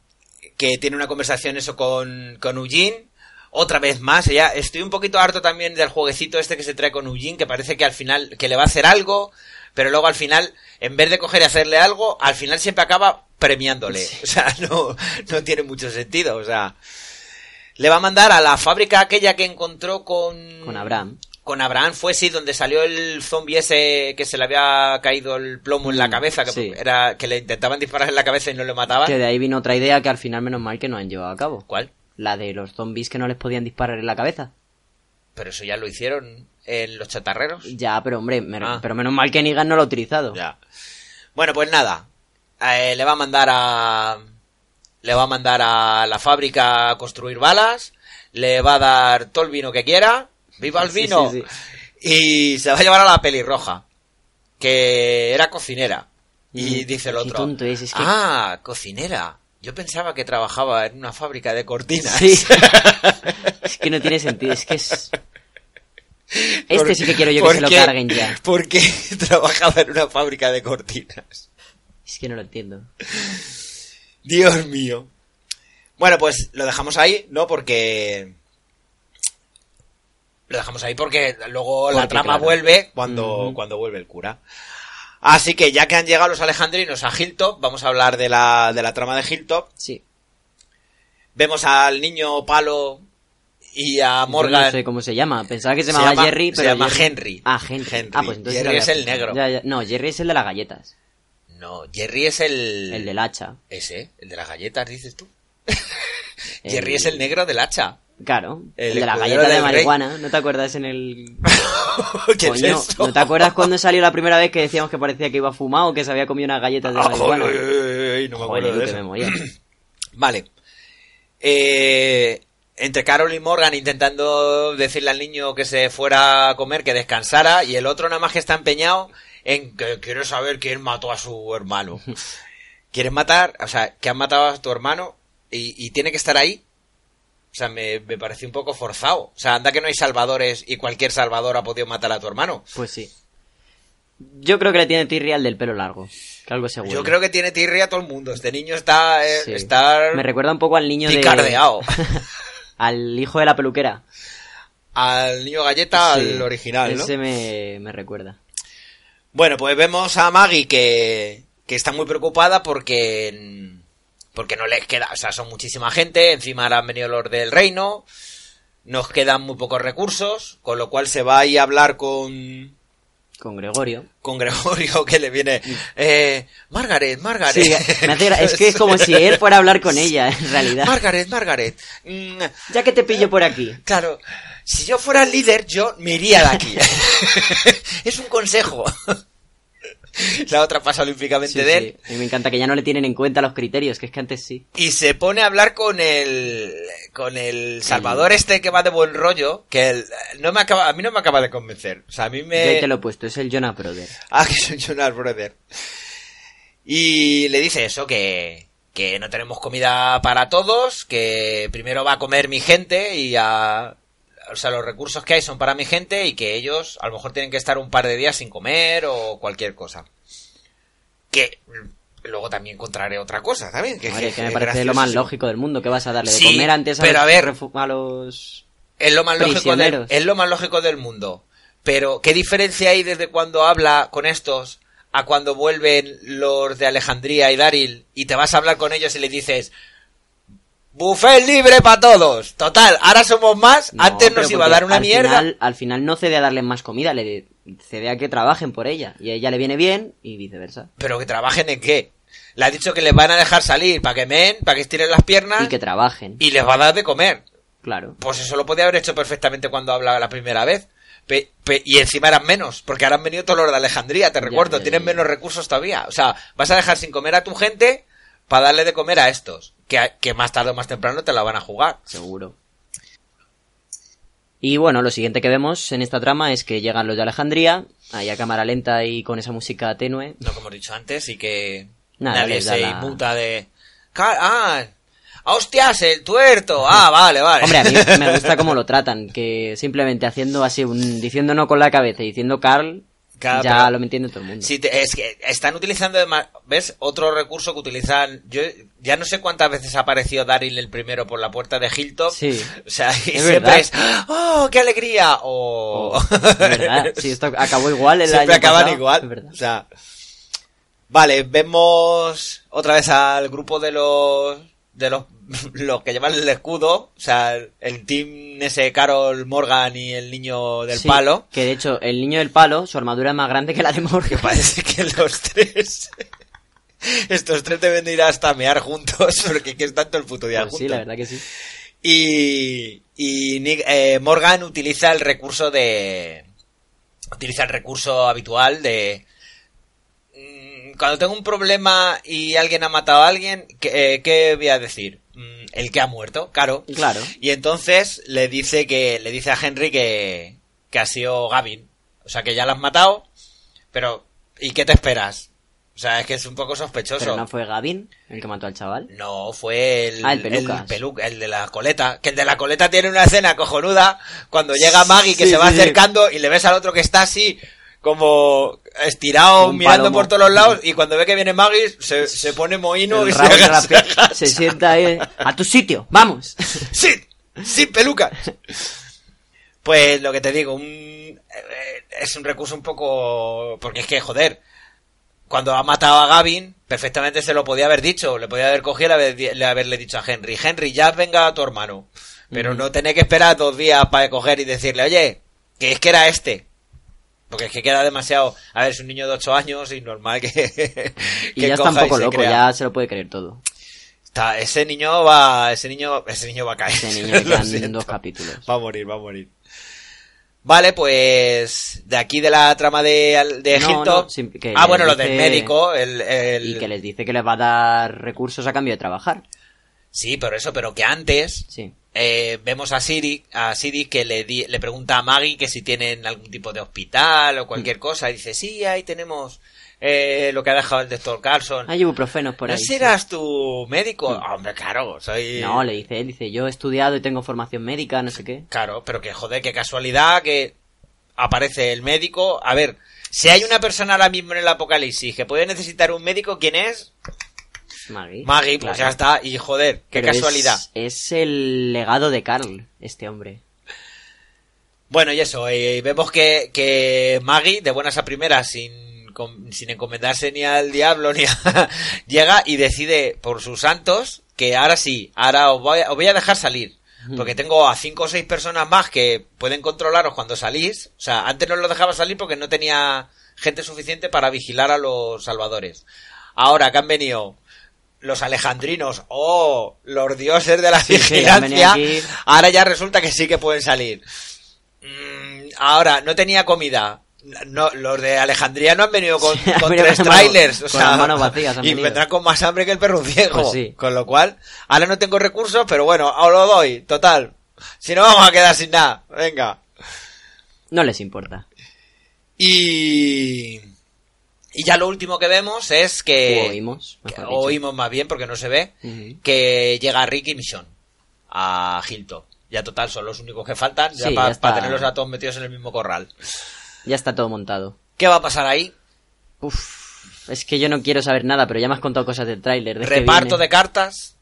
S3: que tiene una conversación eso con, con Eugene. Otra vez más, ya estoy un poquito harto también del jueguecito este que se trae con Eugene, que parece que al final, que le va a hacer algo, pero luego al final, en vez de coger y hacerle algo, al final siempre acaba premiándole. [laughs] O sea, no, no tiene mucho sentido, o sea. Le va a mandar a la fábrica aquella que encontró con...
S4: Con Abraham.
S3: Con Abraham fue sí, donde salió el zombie ese que se le había caído el plomo en la
S4: Mm,
S3: cabeza, que
S4: sí.
S3: era que le intentaban disparar en la cabeza y no le mataban.
S4: Que de ahí vino otra idea que al final menos mal que no han llevado a cabo.
S3: ¿Cuál?
S4: La de los zombies que no les podían disparar en la cabeza.
S3: Pero eso ya lo hicieron en los chatarreros.
S4: Ya, pero hombre, me-
S3: Ah.
S4: pero menos mal que Negan no lo ha utilizado.
S3: Ya. Bueno, pues nada. Eh, le va a mandar a. Le va a mandar a la fábrica a construir balas. Le va a dar todo el vino que quiera. ¡Viva el [laughs]
S4: Sí,
S3: vino!
S4: sí,
S3: Y se va a llevar a la pelirroja. Que era cocinera. Y
S4: Mm,
S3: dice el
S4: qué
S3: otro.
S4: tonto es, es que-
S3: Ah, cocinera. Yo pensaba que trabajaba en una fábrica de cortinas.
S4: Sí. [laughs] es que no tiene sentido, es que es... [laughs] Este
S3: Por-
S4: sí que quiero yo
S3: ¿por
S4: que se lo carguen ya.
S3: ¿Por qué trabajaba en una fábrica de cortinas?
S4: Es que no lo entiendo.
S3: Dios mío. Bueno, pues lo dejamos ahí, ¿no? Porque... Lo dejamos ahí porque luego la trama
S4: claro.
S3: vuelve cuando, cuando vuelve el cura. Así que ya que han llegado los alejandrinos a Hilltop, vamos a hablar de la, de la trama de Hilltop.
S4: Sí.
S3: Vemos al niño Palo y a
S4: Yo
S3: Morgan.
S4: no sé cómo se llama. Pensaba que se,
S3: Se
S4: llamaba
S3: llama-
S4: Jerry,
S3: se
S4: pero...
S3: llama
S4: Jerry-
S3: Henry.
S4: Ah, Henry.
S3: Henry.
S4: Ah, pues entonces
S3: Jerry es el negro.
S4: Ya, ya. No, Jerry es el de las galletas.
S3: No, Jerry es el...
S4: El del hacha.
S3: Ese, el de las galletas, dices tú.
S4: El-
S3: Jerry es el negro del hacha.
S4: Claro.
S3: El
S4: El, de las
S3: escudero
S4: galletas de
S3: rey.
S4: marihuana. ¿No te acuerdas en el... [laughs]
S3: ¿Qué es eso?
S4: ¿no te acuerdas cuando salió la primera vez que decíamos que parecía que iba fumado o que se había comido unas galletas de marihuana?
S3: no me
S4: Joder,
S3: acuerdo de
S4: qué
S3: eso.
S4: memoria. [clears throat]
S3: Vale. Eh, entre Carol y Morgan intentando decirle al niño que se fuera a comer, que descansara, y el otro nada más que está empeñado en que quiere saber quién mató a su hermano. ¿Quieres matar? O sea, que han matado a tu hermano y, y tiene que estar ahí. O sea, me, me pareció un poco forzado. O sea, anda que no hay salvadores y cualquier salvador ha podido matar a tu hermano.
S4: Pues sí. Yo creo que le tiene tirria al del pelo largo. Que algo seguro.
S3: Yo creo que tiene tirria a todo el mundo. Este niño está, eh,
S4: Sí.
S3: está
S4: Me recuerda un poco al niño de...
S3: picardeado. [laughs]
S4: al hijo de la peluquera.
S3: al niño galleta,
S4: Sí,
S3: al original, ¿no?
S4: Ese me, me recuerda.
S3: Bueno, pues vemos a Maggie que, que está muy preocupada porque porque no les queda, o sea, son muchísima gente, encima ahora han venido los del reino, nos quedan muy pocos recursos, con lo cual se va a ir a hablar con
S4: Con Gregorio.
S3: con Gregorio que le viene eh, Margaret, Margaret.
S4: Sí, me hace gra- es que es como si él fuera a hablar con ella, en realidad.
S3: Margaret, Margaret. mm,
S4: Ya que te pillo por aquí.
S3: Claro, si yo fuera el líder, yo me iría de aquí. [laughs] es un consejo. [laughs] La otra pasa olímpicamente
S4: Sí,
S3: de él.
S4: sí. Y me encanta que ya no le tienen en cuenta los criterios, que es que antes sí.
S3: Y se pone a hablar con el con el Salvador este que va de buen rollo, que el- no me acaba, a mí no me acaba de convencer. O sea, a mí
S4: Yo
S3: me
S4: ahí te lo he puesto, es el Jonah Brother.
S3: Ah, [laughs] que soy Jonas Brother. Y le dice eso, que, que no tenemos comida para todos, que primero va a comer mi gente y a... O sea, los recursos que hay son para mi gente y que ellos a lo mejor tienen que estar un par de días sin comer o cualquier cosa. Que luego también encontraré otra cosa, también. Que,
S4: Hombre, que me parece lo más lógico del mundo, que vas a darle de comer antes a
S3: pero
S4: los,
S3: a ver.
S4: a los...
S3: Es lo más lógico del, es lo más lógico del mundo. Pero, ¿qué diferencia hay desde cuando habla con estos a cuando vuelven los de Alejandría y Daril y te vas a hablar con ellos y le dices buffet libre para todos? Total, ahora somos más,
S4: No,
S3: antes nos iba a dar una
S4: al
S3: mierda.
S4: Final, al final no cede a darle más comida, le cede a que trabajen por ella. Y a ella le viene bien y viceversa.
S3: Pero que trabajen en qué? Le ha dicho que les van a dejar salir para que men, para que estiren las piernas
S4: Y que trabajen.
S3: y les va a dar de comer.
S4: Claro.
S3: Pues eso lo podía haber hecho perfectamente cuando hablaba la primera vez. Pe- pe- y encima eran menos, porque ahora han venido todos los de Alejandría, te
S4: Ya,
S3: recuerdo,
S4: ya,
S3: tienen menos recursos todavía. O sea, vas a dejar sin comer a tu gente para darle de comer a estos, que, que más tarde o más temprano te la van a jugar.
S4: Seguro. Y bueno, lo siguiente que vemos en esta trama es que llegan los de Alejandría, ahí a cámara lenta y con esa música tenue.
S3: No como hemos dicho antes, y que
S4: Nada,
S3: nadie se
S4: la-
S3: inmuta de... "Ca- Ah, hostias, el tuerto. Ah, vale, vale.
S4: Hombre, a mí me [laughs] gusta cómo lo tratan, que simplemente haciendo así, un, diciendo no con la cabeza y diciendo Carl, Ya lo entiende todo el mundo.
S3: Sí, te- es que están utilizando, además, ¿ves? Otro recurso que utilizan. Yo ya no sé cuántas veces ha aparecido Daryl el primero por la puerta de Hilltop.
S4: Sí.
S3: O sea, y
S4: Es
S3: siempre
S4: verdad.
S3: es. ¡Oh, qué alegría! O.
S4: Oh, [laughs] es verdad, sí, esto acabó igual el
S3: siempre
S4: año
S3: acaban
S4: pasado,
S3: igual.
S4: es verdad.
S3: O sea. Vale, vemos otra vez al grupo de los. de los, los que llevan el escudo, o sea, el team ese Carol Morgan y el niño del
S4: Sí,
S3: palo,
S4: Que de hecho, el niño del palo, su armadura es más grande que la de
S3: que
S4: Morgan.
S3: parece que los tres, [laughs] estos tres deben de ir hasta mear juntos, porque que están todo el puto día
S4: Pues sí,
S3: juntos.
S4: la verdad que sí.
S3: Y, y Nick- eh, Morgan utiliza el recurso de. Utiliza el recurso habitual de. mm, Cuando tengo un problema y alguien ha matado a alguien, ¿qué, eh, qué voy a decir? Mm, El que ha muerto, claro.
S4: Claro.
S3: Y entonces le dice que le dice a Henry que, que ha sido Gavin. O sea que ya lo has matado, pero ¿y qué te esperas? O sea, es que es un poco sospechoso.
S4: Pero no fue Gavin el que mató al chaval.
S3: No, fue el,
S4: Ah, el
S3: pelu- el de la coleta. Que el de la coleta tiene una escena cojonuda cuando llega Maggie que
S4: Sí,
S3: se va
S4: sí, sí.
S3: acercando y le ves al otro que está así como estirado
S4: Un
S3: mirando
S4: palomo.
S3: por todos los lados y cuando ve que viene Maggie se, se pone mohino y se,
S4: se sienta ahí. A tu sitio, vamos. [laughs]
S3: ¡Sí! ¡Sí, pelucas! Pues lo que te digo, un, eh, es un recurso un poco... Porque es que, joder, cuando ha matado a Gavin, perfectamente se lo podía haber dicho, le podía haber cogido y le haber- le haberle dicho a Henry, Henry, ya venga a tu hermano. Pero no tener que esperar dos días para coger y decirle, oye, que es que era este. Porque es que queda demasiado... A ver, es un niño de 8 años y normal que... [laughs]
S4: Y
S3: que
S4: ya está un poco loco,
S3: crea.
S4: ya se lo puede creer todo.
S3: Está- ese niño va... Ese niño, ese niño va a caer.
S4: Ese niño le [laughs]
S3: Lo siento.
S4: dos capítulos.
S3: Va a morir, va a morir. Vale, pues de aquí de la trama de, de Egipto.
S4: no,
S3: ah, bueno, lo
S4: dice-
S3: del médico, el, el-
S4: Y que les dice que les va a dar recursos a cambio de trabajar.
S3: Sí, pero eso, pero que antes
S4: Sí.
S3: Eh, vemos a Siri, a Siri que le, di- le pregunta a Maggie que si tienen algún tipo de hospital o
S4: Mm.
S3: cualquier cosa. Y dice, sí, ahí tenemos eh, lo que ha dejado el doctor Carlson.
S4: Hay ibuprofenos por
S3: ¿No
S4: ahí. sí.
S3: serás tu médico? Ah, hombre, claro, soy...
S4: No, le dice él, dice, yo he estudiado y tengo formación médica, no sé qué.
S3: Claro, pero que joder, qué casualidad que aparece el médico. A ver, si hay una persona ahora mismo en el apocalipsis que puede necesitar un médico, ¿quién es?
S4: Maggie.
S3: Maggie, pues
S4: Claro.
S3: ya está. Y joder, qué
S4: Pero
S3: casualidad.
S4: Es, el legado de Carl, este hombre.
S3: Bueno, y eso, eh, vemos que, que Maggie, de buenas a primeras, sin, sin encomendarse ni al diablo, ni [laughs] a, llega y decide por sus santos que ahora sí, ahora os voy, a- os voy a dejar salir. Porque tengo a cinco o seis personas más que pueden controlaros cuando salís. O sea, antes no los dejaba salir porque no tenía gente suficiente para vigilar a los salvadores. Ahora que han venido los alejandrinos o los dioses de la
S4: Sí,
S3: vigilancia, ahora ya resulta que sí que pueden salir. Mm, ahora, no tenía comida. No, los de Alejandría no han venido con,
S4: Sí, [laughs]
S3: tres trailers. o sea,
S4: vacías
S3: y vendrán con más hambre que el perro ciego.
S4: Pues sí.
S3: Con lo cual, ahora no tengo recursos, pero bueno, os lo doy, total. Si no, vamos a quedar sin nada. Venga.
S4: No les importa.
S3: Y. Y ya lo último que vemos es que.
S4: O oímos,
S3: que- oímos más bien porque no se ve. Que llega Rick y Michonne a Hilton. Ya total, son los únicos que faltan. Ya
S4: Sí,
S3: para
S4: está.
S3: tenerlos a todos metidos en el mismo corral.
S4: Ya está todo montado.
S3: ¿Qué va a pasar ahí?
S4: Uf, es que yo no quiero saber nada, pero ya me has contado cosas del tráiler. de que
S3: Reparto de cartas.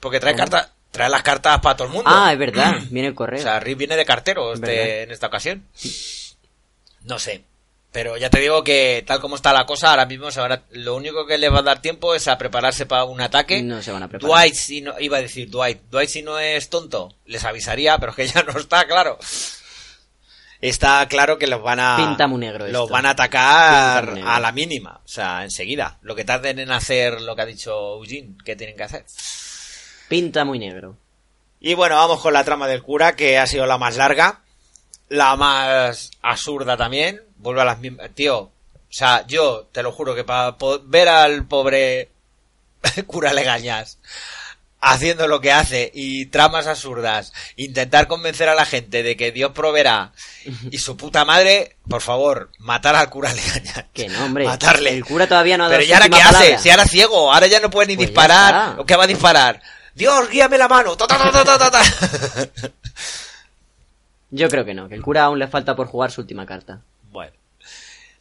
S3: Porque trae cartas. Trae las cartas para todo el mundo.
S4: Ah, es verdad, viene el correo.
S3: O sea, Rick viene de cartero este, en esta ocasión. No sé. Pero ya te digo que tal como está la cosa, ahora mismo se van a- lo único que les va a dar tiempo es a prepararse para un ataque.
S4: No se van a preparar.
S3: Dwight, si no, iba a decir Dwight, Dwight si no es tonto, les avisaría, pero es que ya no está claro. Está claro que los van a...
S4: Pinta muy negro
S3: Los
S4: esto.
S3: van a atacar a la mínima, o sea, enseguida. Lo que tarden en hacer lo que ha dicho Eugene, que tienen que hacer.
S4: Pinta muy negro.
S3: Y bueno, vamos con la trama del cura, que ha sido la más larga. La más absurda también. Vuelve a las mismas. Tío, o sea, yo te lo juro que para ver al pobre [laughs] cura Legañas haciendo lo que hace y tramas absurdas, intentar convencer a la gente de que Dios proveerá y su puta madre, por favor, matar al cura Legañas.
S4: Que no, hombre.
S3: Matarle.
S4: El cura todavía no ha dado
S3: Pero
S4: su
S3: ¿y ahora qué hace? Si ahora ciego, ahora ya no puede ni
S4: Pues ya
S3: disparar. ¿O qué va a disparar? Dios, guíame la mano. Ta, ta, ta.
S4: Yo creo que no, que el cura aún le falta por jugar su última carta.
S3: Bueno.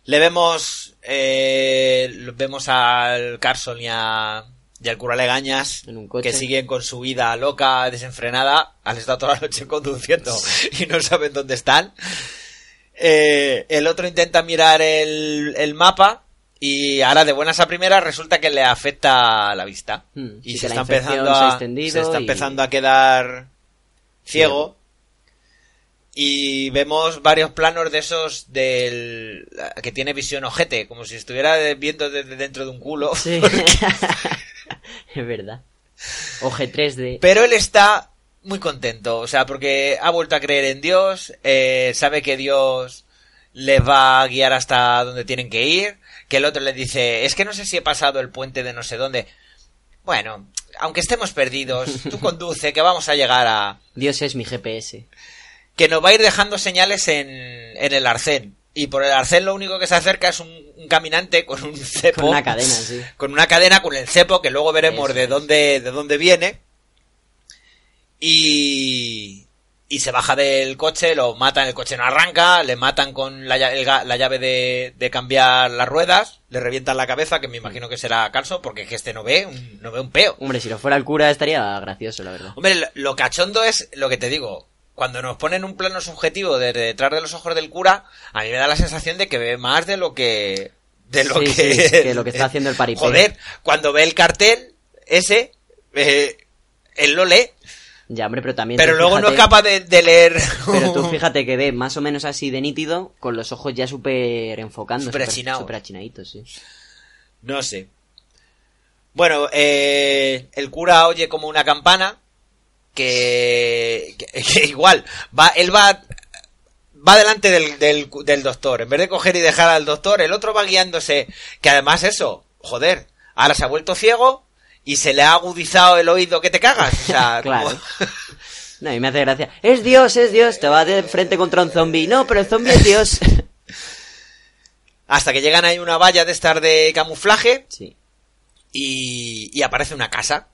S3: Le vemos, eh, vemos al Carson y, a, y al cura Legañas que siguen con su vida loca, desenfrenada. Han estado toda la noche conduciendo y no saben dónde están. Eh, el otro intenta mirar el, el mapa Y ahora de buenas a primeras resulta que le afecta la vista.
S4: Hmm,
S3: y
S4: sí,
S3: se está, empezando
S4: se
S3: a, está
S4: y-
S3: empezando a quedar ciego. Y vemos varios planos de esos del que tiene visión ojete, como si estuviera viendo desde dentro de un culo.
S4: Sí. [laughs] [laughs] es verdad. Oje 3D.
S3: Pero él está muy contento, o sea, porque ha vuelto a creer en Dios, eh, sabe que Dios les va a guiar hasta donde tienen que ir, que el otro le dice, es que no sé si he pasado el puente de no sé dónde. Bueno, aunque estemos perdidos, tú [laughs] conduce, que vamos a llegar a...
S4: Dios es mi GPS.
S3: Que nos va a ir dejando señales en, en el arcén. Y por el arcén lo único que se acerca es un, un caminante con un cepo.
S4: Con una cadena, sí. [laughs]
S3: con una cadena con el cepo que luego veremos
S4: Eso
S3: de
S4: es.
S3: dónde de dónde viene y y se baja del coche lo matan el coche no arranca le matan con la, el la llave de, de cambiar las ruedas le revientan la cabeza que me imagino que será calzo porque es que este no ve un, no ve un peo
S4: Hombre, si lo fuera el cura estaría gracioso, la verdad.
S3: hombre lo, lo cachondo es lo que te digo cuando nos ponen un plano subjetivo de detrás de los ojos del cura a mí me da la sensación de que ve más de lo que de lo
S4: Sí,
S3: que,
S4: sí, [laughs] que lo que está haciendo el paripé.
S3: Joder, cuando ve el cartel ese, eh, él lo lee,
S4: Ya, hombre, pero también.
S3: pero luego no es capaz de, de leer. [laughs]
S4: Pero tú fíjate que ve más o menos así de nítido, con los ojos ya súper enfocando. Súper achinaditos, sí.
S3: No sé. Bueno, eh, el cura oye como una campana que, que- [laughs] que igual va, él va va delante del, del, del doctor. En vez de coger y dejar al doctor, el otro va guiándose. Que además eso, joder, ahora se ha vuelto ciego y se le ha agudizado el oído que te cagas. O sea, [laughs]
S4: Claro.
S3: como-
S4: No, y me hace gracia. Es Dios, es Dios. Te va de frente contra un zombie. No, pero el zombie es Dios. [laughs]
S3: hasta que llegan ahí una valla de estar de camuflaje
S4: sí.
S3: y, y aparece una casa.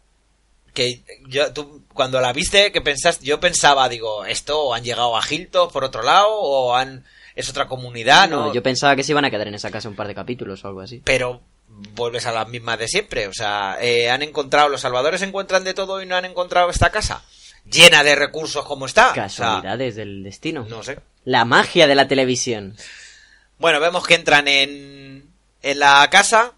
S3: Que yo, tú, cuando la viste, que pensaste, yo pensaba, digo, esto han llegado a Hilton por otro lado, o han, es otra comunidad, ¿no?
S4: No, yo pensaba que se iban a quedar en esa casa un par de capítulos o algo así.
S3: Pero vuelves a las mismas de siempre, o sea, eh, han encontrado, los salvadores encuentran de todo y no han encontrado esta casa. Llena de recursos como está. O sea,
S4: Casualidades del destino.
S3: no sé.
S4: La magia de la televisión.
S3: Bueno, vemos que entran en, en la casa.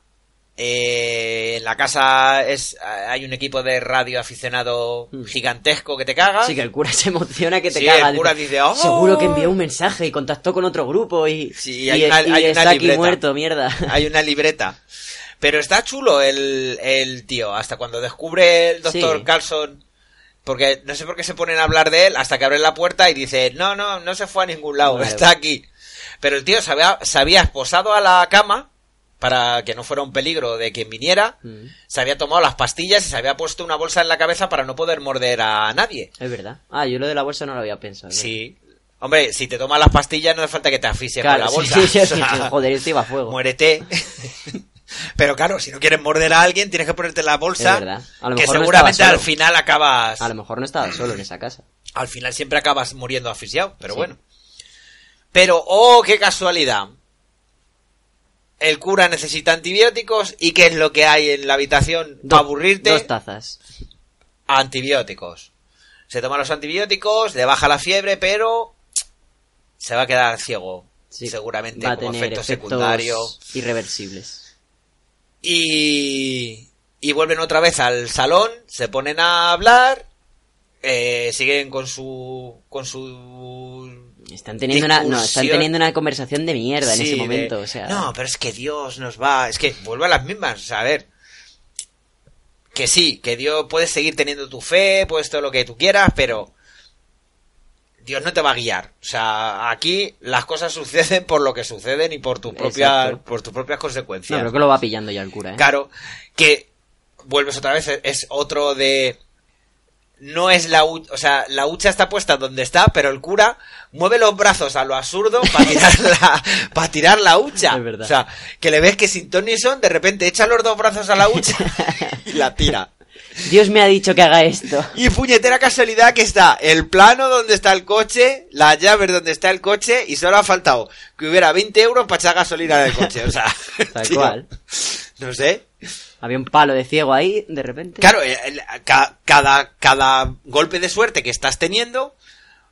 S3: Eh, en la casa es hay un equipo de radio aficionado
S4: Mm.
S3: gigantesco que te cagas.
S4: Sí, que el cura [laughs] se emociona que te
S3: Sí, el cura dice, "Oh".
S4: Seguro que envió un mensaje y contactó con otro grupo y,
S3: Sí,
S4: y,
S3: hay una-
S4: y
S3: hay una
S4: está aquí
S3: libreta.
S4: muerto, mierda.
S3: Hay una libreta. Pero está chulo el, el tío. Hasta cuando descubre el doctor
S4: Sí.
S3: Carlson. Porque no sé por qué se ponen a hablar de él hasta que abren la puerta y dice, no, no, no se fue a ningún lado, está aquí. Pero el tío se había, se había esposado a la cama para que no fuera un peligro de quien viniera.
S4: Mm,
S3: Se había tomado las pastillas y se había puesto una bolsa en la cabeza para no poder morder a nadie.
S4: Es verdad. Ah, yo lo de la bolsa no lo había pensado. es
S3: Sí. Hombre, si te tomas las pastillas no hace falta que te asfixies
S4: verdad.
S3: con
S4: Claro,
S3: la bolsa. [laughs]
S4: sí, sí,
S3: O sea,
S4: sí, [laughs] joder, esto iba a fuego.
S3: muérete. [laughs] Pero claro, si no quieres morder a alguien, tienes que ponerte la bolsa.
S4: Es verdad. A lo
S3: que
S4: mejor no
S3: seguramente
S4: estaba
S3: al
S4: solo.
S3: final acabas.
S4: A lo mejor no estaba solo en esa casa.
S3: Al final siempre acabas muriendo asfixiado, pero
S4: Sí.
S3: bueno. Pero, oh, qué casualidad. El cura necesita antibióticos y ¿qué es lo que hay en la habitación para aburrirte?
S4: Dos tazas.
S3: antibióticos. Se toma los antibióticos, le baja la fiebre, pero se va a quedar ciego.
S4: Sí,
S3: seguramente
S4: va a
S3: como
S4: tener
S3: efecto
S4: efectos
S3: secundario.
S4: irreversibles.
S3: Y, y vuelven otra vez al salón, se ponen a hablar, eh, siguen con su con su
S4: Están teniendo una, no, están teniendo una conversación de mierda en ese
S3: de-
S4: momento, o sea.
S3: No, pero es que Dios nos va. Es que vuelve a las mismas. O sea, a ver. Que sí, que Dios puedes seguir teniendo tu fe, puedes todo lo que tú quieras, pero. Dios no te va a guiar. O sea, aquí las cosas suceden por lo que suceden y por tus propias,
S4: Exacto.
S3: por tus propias
S4: No,
S3: consecuencias.
S4: creo que lo va pillando ya el cura, ¿eh?
S3: Claro, que vuelves otra vez, es otro de... No es la hucha, o sea, la hucha está puesta donde está, pero el cura mueve los brazos a lo absurdo para tirar [laughs] la, para tirar la hucha.
S4: Es verdad.
S3: O sea, que le ves que sin Tony Son de repente echa los dos brazos a la hucha [laughs] y la tira.
S4: Dios me ha dicho que haga esto.
S3: Y puñetera casualidad que está el plano donde está el coche, las llaves donde está el coche y solo ha faltado que hubiera 20 euros para echar gasolina del coche. O sea, [laughs]
S4: Tal
S3: tío,
S4: cual.
S3: No sé.
S4: Había un palo de ciego ahí, de repente.
S3: Claro, eh, cada, cada golpe de suerte que estás teniendo,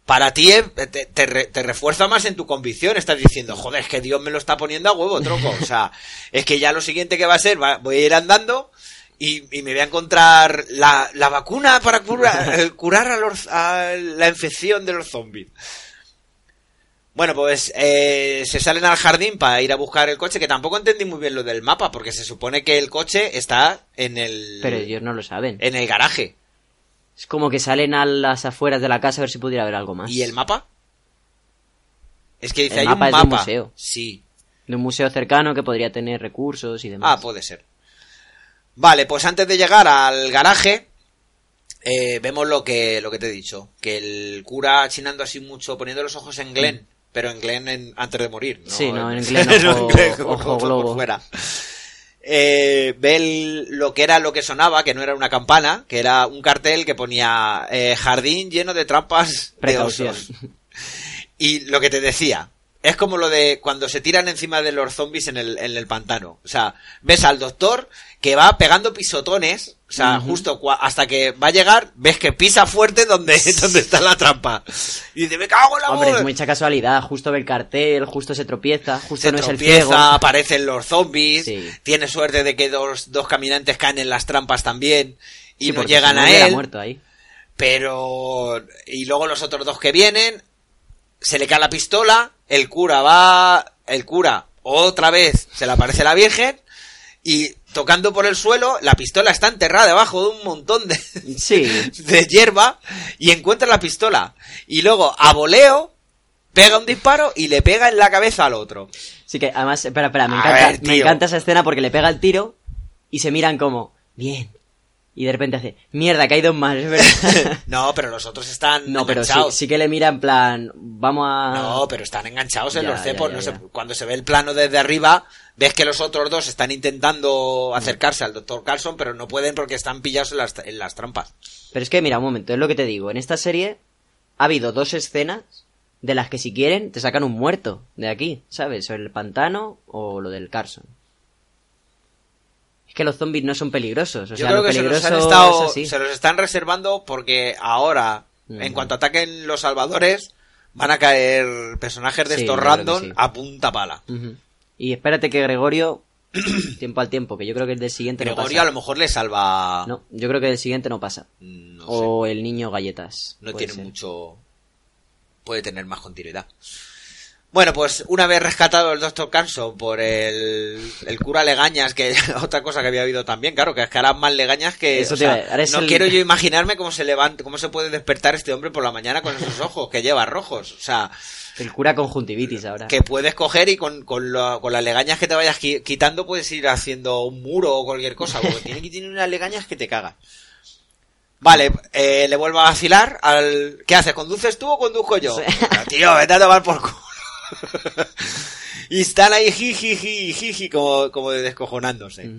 S3: para ti eh, te, te re- te refuerza más en tu convicción. Estás diciendo, joder, es que Dios me lo está poniendo a huevo, troco. O sea, es que ya lo siguiente que va a ser, va- voy a ir andando y, y me voy a encontrar la, la vacuna para curar, [laughs] curar a, los- a la infección de los zombies. Bueno, pues eh, se salen al jardín para ir a buscar el coche, que tampoco entendí muy bien lo del mapa, porque se supone que el coche está en el,
S4: Pero ellos no lo saben.
S3: en el garaje.
S4: Es como que salen a las afueras de la casa a ver si pudiera haber algo más.
S3: ¿Y el mapa? Es que dice,
S4: El
S3: hay
S4: mapa
S3: un
S4: es de un
S3: mapa.
S4: museo.
S3: Sí.
S4: De un museo cercano que podría tener recursos y demás.
S3: Ah, puede ser. Vale, pues antes de llegar al garaje, eh, vemos lo que, lo que te he dicho. Que el cura chinando así mucho, poniendo los ojos en Glenn. Pero en Glenn en- antes de morir. ¿no?
S4: Sí, no, en [laughs] Glenn
S3: No
S4: ojo-
S3: Glenn
S4: ojo globo.
S3: fuera. Eh, ve el- lo que era lo que sonaba, que no era una campana, que era un cartel que ponía eh, jardín lleno de trampas de
S4: Precaución.
S3: osos. Y lo que te decía, es como lo de cuando se tiran encima de los zombies en el, en el pantano. O sea, ves al doctor que va pegando pisotones, o sea, justo hasta que va a llegar, ves que pisa fuerte donde, [laughs] donde está la trampa. Y dice, me cago en la
S4: Hombre,
S3: madre".
S4: es mucha casualidad. Justo ve el cartel, justo se tropieza, justo
S3: se
S4: no es el
S3: tropieza,
S4: ciego.
S3: aparecen los zombies,
S4: Sí.
S3: tiene suerte de que dos, dos caminantes caen en las trampas también y
S4: Sí,
S3: no llegan a él.
S4: muerto ahí.
S3: Pero. Y luego los otros dos que vienen. Se le cae la pistola. El cura va. El cura. Otra vez se le aparece la Virgen. Y tocando por el suelo. La pistola está enterrada debajo de un montón de.
S4: Sí. [laughs]
S3: De hierba. Y encuentra la pistola. Y luego, a voleo. Pega un disparo y le pega en la cabeza al otro.
S4: Sí que, además, espera, espera, me encanta,
S3: ver,
S4: me encanta esa escena porque le pega el tiro y se miran como, bien. Y de repente hace, mierda, que hay dos más, es verdad. [laughs]
S3: No, pero los otros están
S4: no, pero sí, sí que le mira en plan, vamos a...
S3: No, pero están enganchados en
S4: Ya,
S3: los cepos.
S4: ya,
S3: no sé, cuando se ve el plano desde arriba, ves que los otros dos están intentando acercarse al doctor Carlson, pero no pueden porque están pillados en las, en las trampas.
S4: Pero es que, mira, un momento, es lo que te digo. En esta serie ha habido dos escenas de las que si quieren te sacan un muerto de aquí, ¿sabes? O el pantano o lo del Carson. Que los zombies no son peligrosos. O
S3: Yo
S4: sea,
S3: creo que se los, han estado- se los están reservando porque ahora, en cuanto ataquen los salvadores, van a caer personajes de
S4: Sí,
S3: estos random
S4: sí.
S3: a punta pala.
S4: Y espérate que Gregorio, [clears throat] tiempo al tiempo, que yo creo que el del siguiente
S3: Gregorio
S4: no
S3: a
S4: pasa.
S3: lo mejor le salva...
S4: No, yo creo que el siguiente no pasa.
S3: No sé.
S4: o el niño galletas.
S3: No tiene
S4: ser.
S3: mucho. Puede tener más continuidad. Bueno, pues una vez rescatado el Doctor Canson por el, el cura Legañas, que [laughs] otra cosa que había habido también, claro, que es que hará más Legañas que.
S4: Eso
S3: o sea, no
S4: el-
S3: quiero yo imaginarme cómo se levanta, cómo se puede despertar este hombre por la mañana con esos ojos que lleva rojos. O sea,
S4: El cura conjuntivitis ahora.
S3: que puedes coger y con, con, la- con las legañas que te vayas qui- quitando puedes ir haciendo un muro o cualquier cosa, porque tiene que tener unas legañas que te cagan. Vale, eh, le vuelvo a vacilar al... ¿Qué haces? ¿Conduces tú o conduzco yo?
S4: Sí.
S3: Tío, vete a tomar por culo. [laughs] y están ahí jiji, jiji, como, como de descojonándose.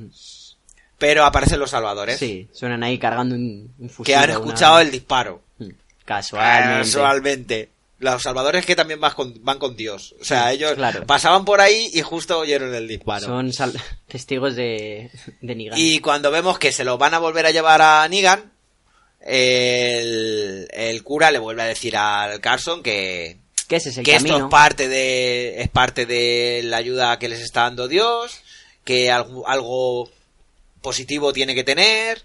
S3: Pero aparecen los salvadores,
S4: Sí, suenan ahí cargando un, un fusil.
S3: que han
S4: una-
S3: escuchado el disparo.
S4: Mm, Casualmente.
S3: Casualmente. Los salvadores que también vas con- van con Dios. O sea, ellos
S4: claro.
S3: pasaban por ahí y justo oyeron el disparo.
S4: Son sal- [laughs] testigos de, de Negan.
S3: Y cuando vemos que se lo van a volver a llevar a Negan, el, el cura le vuelve a decir al Carson que,
S4: Que ese es el
S3: que esto es parte de es parte de la ayuda que les está dando Dios, que algo, algo positivo tiene que tener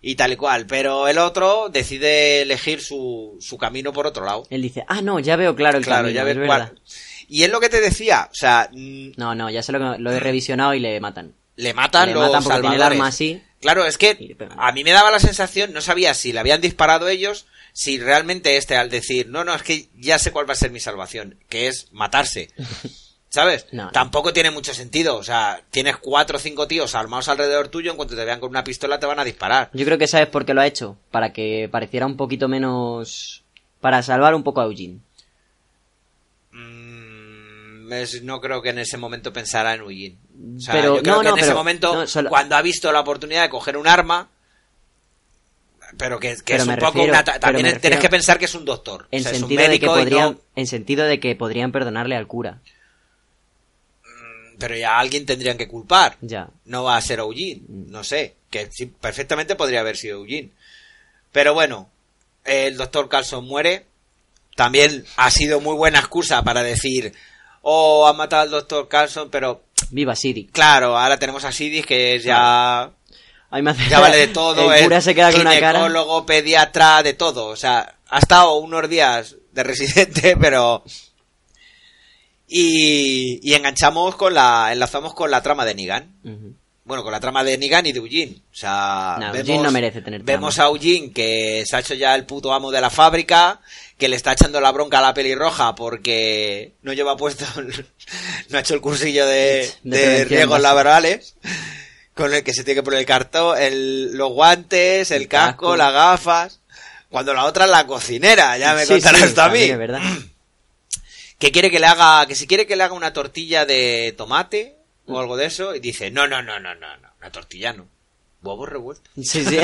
S3: y tal y cual. Pero el otro decide elegir su, su camino por otro lado.
S4: Él dice, ah, no, ya veo claro el
S3: Claro,
S4: camino,
S3: ya
S4: es
S3: ves
S4: verdad.
S3: cuál. Y es lo que te decía, o sea, mm,
S4: No, no, ya sé lo que lo he revisionado y le matan.
S3: le matan
S4: le
S3: los
S4: matan porque tiene el arma así.
S3: Claro, es que a mí me daba la sensación, no sabía si le habían disparado ellos, si realmente este al decir, no, no, es que ya sé cuál va a ser mi salvación, que es matarse. [laughs] ¿Sabes?
S4: No, no.
S3: Tampoco tiene mucho sentido. O sea, tienes cuatro o cinco tíos armados alrededor tuyo, en cuanto te vean con una pistola te van a disparar.
S4: Yo creo que sabes por qué lo ha hecho. Para que pareciera un poquito menos... Para salvar un poco a Eugene.
S3: Mm, es- no creo que en ese momento pensara en Eugene. O sea,
S4: Pero-
S3: yo creo
S4: no,
S3: que
S4: no,
S3: en ese momento,
S4: no, solo-
S3: cuando ha visto la oportunidad de coger un arma, pero que, que
S4: Pero
S3: es un poco
S4: refiero-
S3: una También tienes
S4: refiero-
S3: que pensar que es un doctor.
S4: En
S3: O sea, es un
S4: sentido de que
S3: médico
S4: podrían...
S3: no-
S4: En sentido de que podrían perdonarle al cura.
S3: pero ya a alguien tendrían que culpar.
S4: Ya.
S3: No va a ser Eugene, no sé, que sí, perfectamente podría haber sido Eugene. Pero bueno, el doctor Carlson muere también ha sido muy buena excusa para decir, oh, han matado al doctor Carlson, pero
S4: Viva Sidi.
S3: claro, ahora tenemos a Sidis que es ya,
S4: A mí me hace-
S3: ya vale [laughs] de todo,
S4: El
S3: es
S4: cura se queda con una cara.
S3: ginecólogo, pediatra, de todo, o sea, ha estado unos días de residente, [laughs] pero... Y, y enganchamos con la, enlazamos con la trama de Negan.
S4: Ujú.
S3: Bueno, con la trama de Negan y de Eugene. O sea,
S4: No,
S3: vemos,
S4: no merece tener
S3: vemos a Eugene que se ha hecho ya el puto amo de la fábrica, que le está echando la bronca a la pelirroja porque no lleva puesto, el- [laughs] no ha hecho el cursillo de,
S4: De
S3: de, riesgos laborales, con el que se tiene que poner el cartón, el, los guantes, el,
S4: El
S3: casco,
S4: casco.
S3: las gafas, cuando la otra es la cocinera, ya me
S4: Sí,
S3: contarás
S4: sí,
S3: a mí
S4: es verdad. [clears throat]
S3: que quiere que le haga, que si quiere que le haga una tortilla de tomate o algo de eso, y dice, no, no, no, no, no, no, una tortilla no, huevos revueltos. [laughs]
S4: Sí, sí.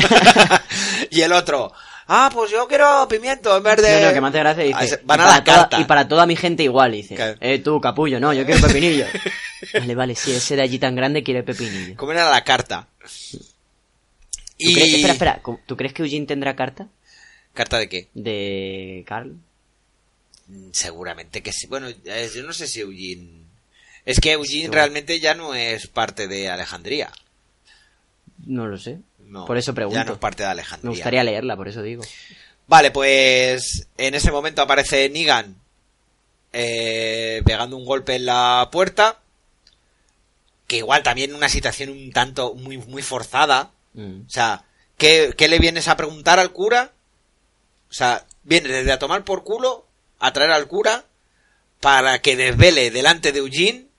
S4: [laughs]
S3: y el otro, ah, pues yo quiero pimiento en vez de...
S4: No, no, que me hace gracia dice.
S3: Van
S4: y
S3: a
S4: para
S3: la
S4: toda-
S3: carta.
S4: Y para toda mi gente igual, dice. Eh, tú, capullo, no, yo quiero pepinillo. [laughs] vale, vale, sí, ese de allí tan grande quiere pepinillo.
S3: Comen a la carta.
S4: ¿Tú
S3: Y...
S4: crees- espera, espera, ¿tú- ¿tú crees que Eugene tendrá carta?
S3: ¿Carta de qué?
S4: De Carl.
S3: Mm, Seguramente que sí. Bueno, eh, yo no sé si Eugene... Es que Eugene realmente ya no es parte de Alejandría.
S4: No lo sé.
S3: No,
S4: por eso pregunto.
S3: Ya no es parte de Alejandría.
S4: Me gustaría leerla, por eso digo.
S3: Vale, pues en ese momento aparece Negan eh, pegando un golpe en la puerta. Que igual también una situación un tanto muy, muy forzada.
S4: Mm.
S3: O sea, ¿qué, qué le vienes a preguntar al cura? O sea, viene desde a tomar por culo a traer al cura para que desvele delante de Eugene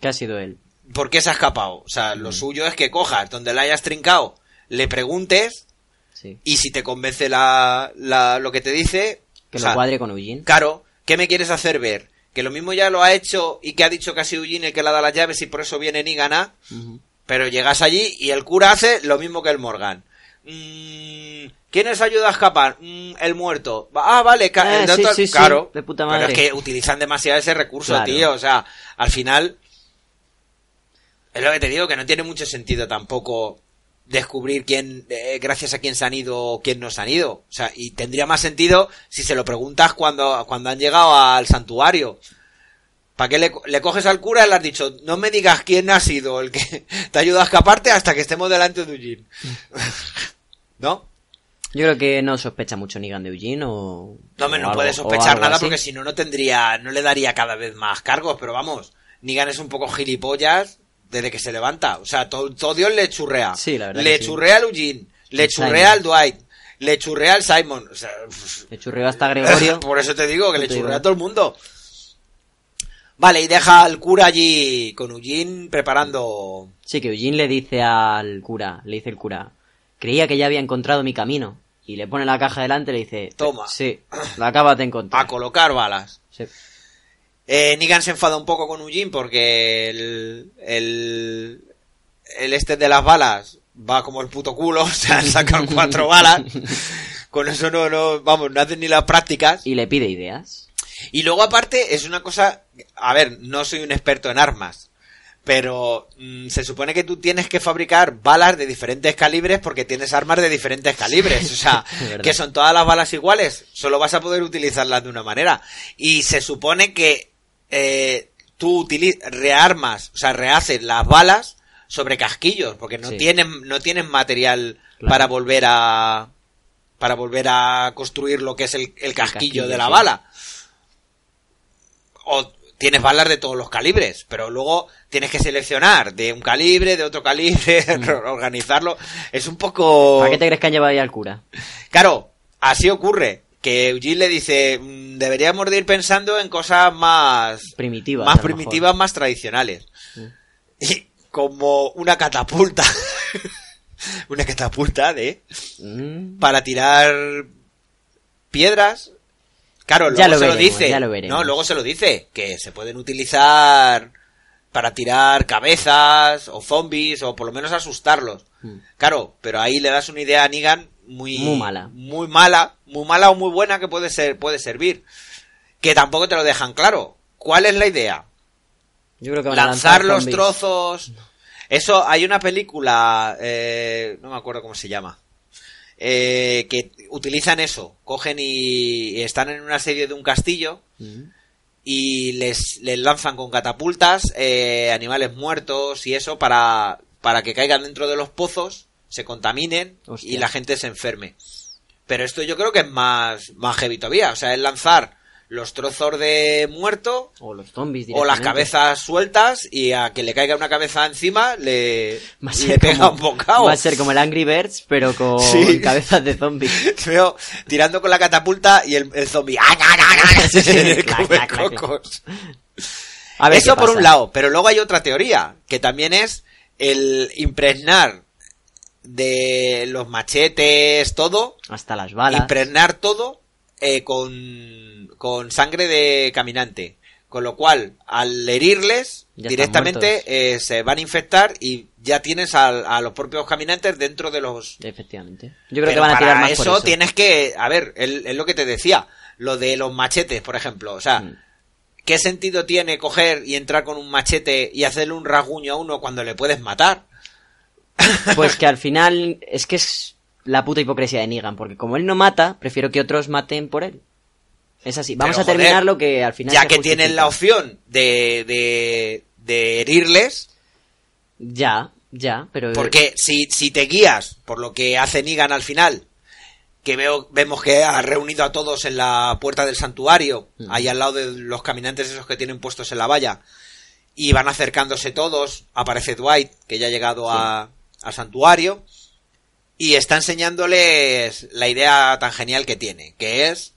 S4: ¿Qué ha sido él?
S3: por qué se ha escapado. O sea, lo suyo es que cojas donde la hayas trincado, le preguntes
S4: Sí.
S3: y si te convence la, la- lo que te dice,
S4: Que lo
S3: sea,
S4: cuadre con Eugene.
S3: Claro, ¿qué me quieres hacer ver? Que lo mismo ya lo ha hecho y que ha dicho que ha sido Eugene el que le ha dado las llaves y por eso viene Negan a,
S4: Ujú.
S3: pero llegas allí y el cura hace lo mismo que el Morgan. Mm, ¿Quién os ayuda a escapar? Mm, el muerto. Ah, vale,
S4: Eh,
S3: el doctor-
S4: sí, sí,
S3: claro.
S4: de puta
S3: Pero
S4: madre.
S3: es que utilizan demasiado ese recurso,
S4: Claro.
S3: tío. O sea, al final. Es lo que te digo, que no tiene mucho sentido tampoco descubrir quién, eh, gracias a quién se han ido o quién no se han ido. O sea, y tendría más sentido si se lo preguntas cuando, cuando han llegado al santuario. ¿Para qué le, le coges al cura y le has dicho, no me digas quién ha sido el que [laughs] te ayuda a escaparte hasta que estemos delante de Eugene? ¿No?
S4: Yo creo que no sospecha mucho Negan de Eugene o...
S3: No,
S4: o
S3: no
S4: algo-
S3: puede sospechar nada
S4: así.
S3: porque si no, no tendría, no le daría cada vez más cargos, pero vamos, Negan es un poco gilipollas desde que se levanta. O sea, todo, todo Dios le churrea.
S4: Sí, la verdad
S3: Le
S4: que sí.
S3: churrea al Eugene, le
S4: El
S3: churrea
S4: Simon.
S3: al Dwight, le churrea al Simon. O sea,
S4: Le churrió hasta Gregorio. [laughs]
S3: por eso te digo que le
S4: digo.
S3: churrea a todo el mundo. Vale, y deja al cura allí con Eugene preparando...
S4: Sí, que Eugene le dice al cura, le dice el cura, creía que ya había encontrado mi camino. Y le pone la caja delante y le dice,
S3: Toma.
S4: Sí, la acabas de encontrar.
S3: a colocar balas.
S4: Sí.
S3: Eh, Negan se enfada un poco con Eugene porque el, el, el este de las balas va como el puto culo, [laughs] o sea, sacan cuatro balas. Con eso no, no, vamos, no hacen ni las prácticas.
S4: Y le pide ideas.
S3: Y luego aparte es una cosa, a ver, no soy un experto en armas, pero mm, se supone que tú tienes que fabricar balas de diferentes calibres porque tienes armas de diferentes calibres, o sea, [laughs] que son todas las balas iguales, solo vas a poder utilizarlas de una manera. Y se supone que eh, tú rearmas, o sea, rehaces las balas sobre casquillos, porque no
S4: Sí.
S3: tienen, no tienen material
S4: Claro.
S3: para volver a para volver a construir lo que es el, el casquillo
S4: casquillo,
S3: de la
S4: sí.
S3: bala o tienes balas de todos los calibres, pero luego tienes que seleccionar de un calibre, de otro calibre, [laughs] organizarlo. Es un poco...
S4: Mm. ¿Para qué te crees que han llevado ahí al cura?
S3: Claro, así ocurre. Que Eugene le dice, "Mm, deberíamos de ir pensando en cosas más...
S4: Primitivas,
S3: Más
S4: a lo mejor".
S3: primitivas, más tradicionales. Y como una catapulta. [laughs] una catapulta de...
S4: Mm,
S3: Para tirar piedras. Claro, luego
S4: Ya lo
S3: se lo dice.
S4: ya lo.
S3: No, luego se lo dice. Que se pueden utilizar para tirar cabezas o zombies o por lo menos asustarlos.
S4: Mm.
S3: Claro, pero ahí le das una idea a Negan muy,
S4: Muy mala.
S3: Muy mala, muy mala o muy buena que puede ser, puede servir. Que tampoco te lo dejan claro. ¿Cuál es la idea?
S4: Yo creo que van a
S3: lanzar los
S4: zombies.
S3: trozos. Eso, hay una película, eh, no me acuerdo cómo se llama. eh, que utilizan eso, cogen y están en un asedio de un castillo y les, les lanzan con catapultas eh, animales muertos y eso para, para que caigan dentro de los pozos, se contaminen
S4: Hostia.
S3: y la gente se enferme. Pero esto yo creo que es más, más heavy todavía, o sea, es lanzar los trozos de muerto
S4: O los zombies
S3: o las cabezas sueltas y a que le caiga una cabeza encima le, [laughs] le pega
S4: como-
S3: un bocado.
S4: Va a ser como el Angry Birds, pero con [laughs]
S3: Sí.
S4: cabezas de zombies. [laughs]
S3: Veo tirando con la catapulta y el, el zombie ¡ah, Eso por un lado, pero luego hay otra teoría, que también es el impregnar de los machetes, todo,
S4: Hasta las balas.
S3: impregnar todo eh, con, con sangre de caminante. Con lo cual, al herirles,
S4: Ya
S3: directamente eh, se van a infectar y ya tienes a, los propios caminantes dentro de los...
S4: Efectivamente. Yo creo que van a tirar
S3: para
S4: más
S3: eso,
S4: por eso.
S3: tienes que... A ver, es es lo que te decía. Lo de los machetes, por ejemplo. O sea,
S4: Mm.
S3: ¿qué sentido tiene coger y entrar con un machete y hacerle un rasguño a uno cuando le puedes matar? [laughs]
S4: Pues que al final es que es la puta hipocresía de Negan, porque como él no mata, prefiero que otros maten por él. Es así. Vamos
S3: Pero,
S4: a terminar
S3: joder,
S4: lo que al final
S3: Ya que tienen
S4: justifica.
S3: la opción de, de, de herirles,
S4: Ya, ya, pero...
S3: porque si, si te guías por lo que hace Negan al final, que veo, vemos que ha reunido a todos en la puerta del santuario,
S4: Mm.
S3: ahí al lado de los caminantes esos que tienen puestos en la valla, y van acercándose todos, aparece Dwight, que ya ha llegado a- al santuario, y está enseñándoles la idea tan genial que tiene, que es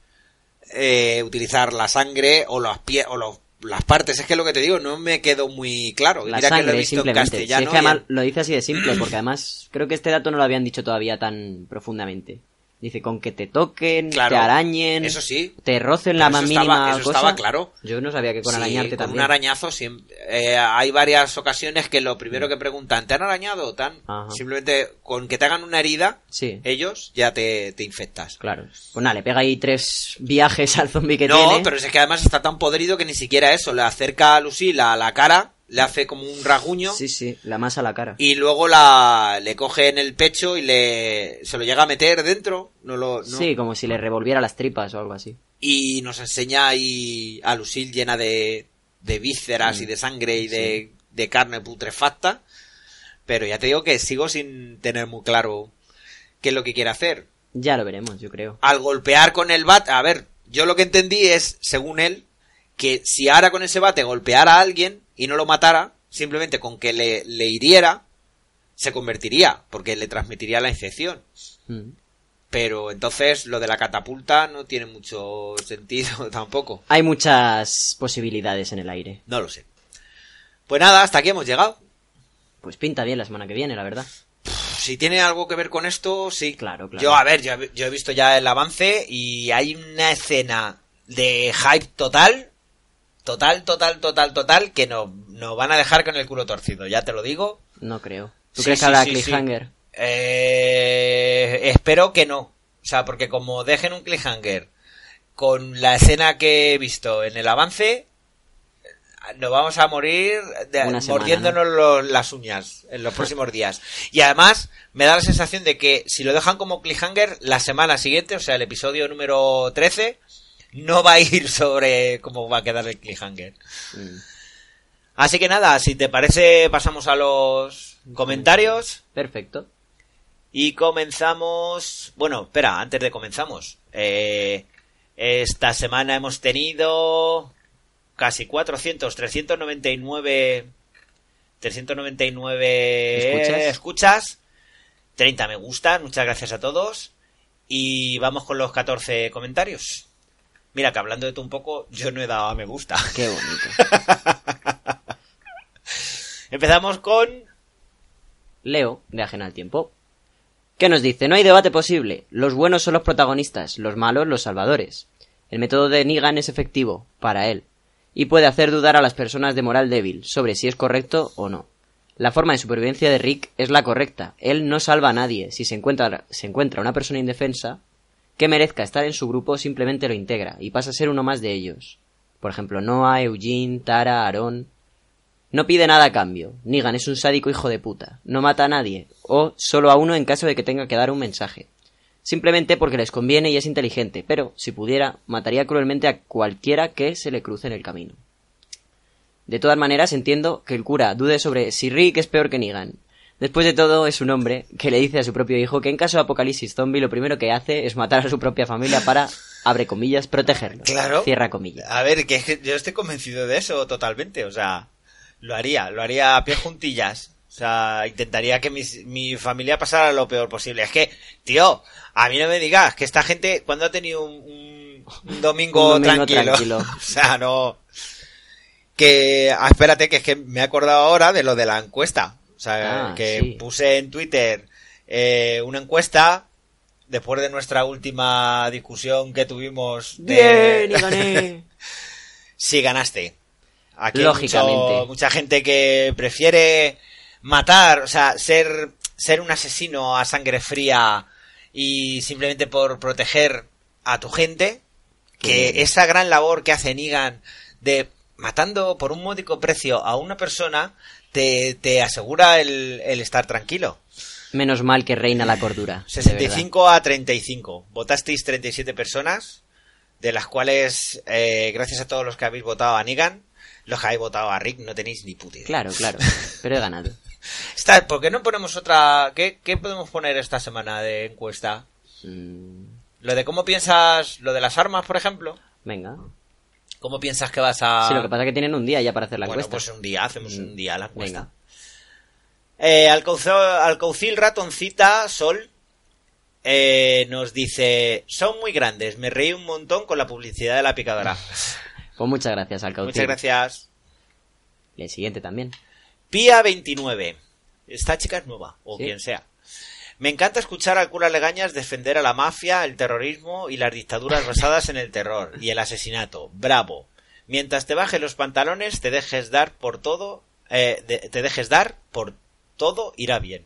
S3: eh, utilizar la sangre o las pie o los- las partes. Es que lo que te digo no me quedó muy claro.
S4: La
S3: Mira que lo he
S4: sangre,
S3: visto en.
S4: Si
S3: castellano.
S4: es que además lo dice así de simple, porque [clears throat] además creo que este dato no lo habían dicho todavía tan profundamente. Dice, con que te toquen,
S3: Claro,
S4: te arañen,
S3: Eso sí.
S4: te rocen la más
S3: eso estaba-
S4: mínima
S3: eso
S4: cosa.
S3: estaba claro.
S4: Yo no sabía que con
S3: Sí,
S4: arañarte
S3: con
S4: también.
S3: un arañazo siempre, eh, hay varias ocasiones que lo primero que preguntan, ¿te han arañado? ¿Tan?
S4: Ajá.
S3: Simplemente con que te hagan una herida,
S4: Sí,
S3: ellos ya te, te infectas.
S4: claro. Pues nada, le pega ahí tres viajes al zombie que
S3: no,
S4: tiene.
S3: pero es que además está tan podrido que ni siquiera eso. Le acerca a Lucille a la cara, le hace como un rasguño
S4: Sí, sí, la masa a la cara.
S3: y luego la le coge en el pecho y le se lo llega a meter dentro. No lo, no.
S4: Sí, como si le revolviera las tripas o algo así.
S3: y nos enseña ahí a Lucille llena de, de vísceras
S4: Mm.
S3: y de sangre y de, de carne putrefacta. Pero ya te digo que sigo sin tener muy claro qué es lo que quiere hacer.
S4: Ya lo veremos, yo creo.
S3: Al golpear con el bat, a ver, yo lo que entendí es, según él, que si ahora con ese bate golpeara a alguien y no lo matara, simplemente con que le, le hiriera, se convertiría, porque le transmitiría la infección.
S4: Mm.
S3: Pero entonces lo de la catapulta no tiene mucho [laughs] sentido tampoco.
S4: Hay muchas posibilidades en el aire.
S3: No lo sé. Pues nada, hasta aquí hemos llegado.
S4: Pues pinta bien la semana que viene, la verdad.
S3: Si tiene algo que ver con esto, sí.
S4: Claro, claro.
S3: Yo, a ver, yo, yo he visto ya el avance y hay una escena de hype total, total, total, total, total, que nos no van a dejar con el culo torcido, ya te lo digo.
S4: No creo. ¿Tú
S3: Sí,
S4: crees que
S3: sí,
S4: habrá
S3: sí,
S4: cliffhanger?
S3: Eh, espero que no. O sea, porque como dejen un cliffhanger con la escena que he visto en el avance, nos vamos a morir de-
S4: semana,
S3: mordiéndonos las uñas en los próximos días. Y además, me da la sensación de que si lo dejan como cliffhanger, la semana siguiente, o sea, el episodio número 13, no va a ir sobre cómo va a quedar el cliffhanger.
S4: Mm.
S3: Así que nada, si te parece, pasamos a los comentarios.
S4: Perfecto.
S3: Y comenzamos. Bueno, espera, antes de comenzamos. Eh, esta semana hemos tenido casi 400, 399. 399
S4: ¿Escuchas?
S3: escuchas. 30 me gustan, muchas gracias a todos. Y vamos con los 14 comentarios. Mira que hablando de tú un poco, yo no he dado a me gusta. [laughs]
S4: Qué bonito.
S3: Empezamos con
S4: Leo, de Ajena al Tiempo. ¿Qué nos dice? No hay debate posible. Los buenos son los protagonistas, los malos los salvadores. El método de Negan es efectivo, para él, y puede hacer dudar a las personas de moral débil sobre si es correcto o no. La forma de supervivencia de Rick es la correcta. Él no salva a nadie. Si se encuentra, se encuentra una persona indefensa que merezca estar en su grupo, simplemente lo integra y pasa a ser uno más de ellos. Por ejemplo, Noah, Eugene, Tara, Aaron, no pide nada a cambio. Negan es un sádico hijo de puta. No mata a nadie. O solo a uno en caso de que tenga que dar un mensaje. simplemente porque les conviene y es inteligente, pero si pudiera, mataría cruelmente a cualquiera que se le cruce en el camino. De todas maneras, entiendo que el cura dude sobre si Rick es peor que Negan. Después de todo, es un hombre que le dice a su propio hijo que en caso de apocalipsis zombie lo primero que hace es matar a su propia familia para, abre comillas, protegerlos.
S3: Claro.
S4: Cierra comillas.
S3: A ver, que es que yo estoy convencido de eso totalmente. O sea, lo haría, lo haría a pie juntillas. O sea, intentaría que mi familia pasara lo peor posible. Es que, tío, a mí no me digas que esta gente, cuando ha tenido un, un- un domingo,
S4: Un domingo
S3: tranquilo?
S4: tranquilo. [laughs]
S3: o sea, no. Que, ah, espérate, que es que me he acordado ahora de lo de la encuesta. O sea,
S4: Ah,
S3: que
S4: sí.
S3: puse en Twitter eh, una encuesta después de nuestra última discusión que tuvimos de,
S4: Bien, y gané. [laughs]
S3: Sí, ganaste. Aquí hay
S4: Lógicamente.
S3: mucho- mucha gente que prefiere matar, o sea, ser, ser un asesino a sangre fría y simplemente por proteger a tu gente, que esa gran labor que hace Negan de matando por un módico precio a una persona te, te asegura el, el estar tranquilo.
S4: Menos mal que reina la cordura. de
S3: 65 a 35. Votasteis 37 personas, de las cuales, eh, gracias a todos los que habéis votado a Negan, los que habéis votado a Rick no tenéis ni puta idea.
S4: Claro, claro. Pero he ganado. [laughs]
S3: Está, ¿Por qué no ponemos otra? ¿Qué, qué podemos poner esta semana de encuesta?
S4: Mm,
S3: Lo de cómo piensas, lo de las armas, por ejemplo.
S4: venga.
S3: ¿Cómo piensas que vas a...?
S4: Sí, lo que pasa es que tienen un día ya para hacer la
S3: bueno,
S4: encuesta.
S3: pues un día, hacemos un día la encuesta.
S4: Venga.
S3: Eh, Alcaucil, Alcaucil Ratoncita Sol eh, nos dice: Son muy grandes, me reí un montón con la publicidad de la picadora. [laughs]
S4: Pues muchas gracias, Alcaucil.
S3: Muchas gracias.
S4: Y el siguiente también.
S3: Pía29. Esta chica es nueva, o
S4: Sí.
S3: quien sea. Me encanta escuchar al cura Legañas defender a la mafia, el terrorismo y las dictaduras basadas en el terror y el asesinato. Bravo. Mientras te bajes los pantalones, te dejes dar por todo, eh, de- te dejes dar por todo, irá bien.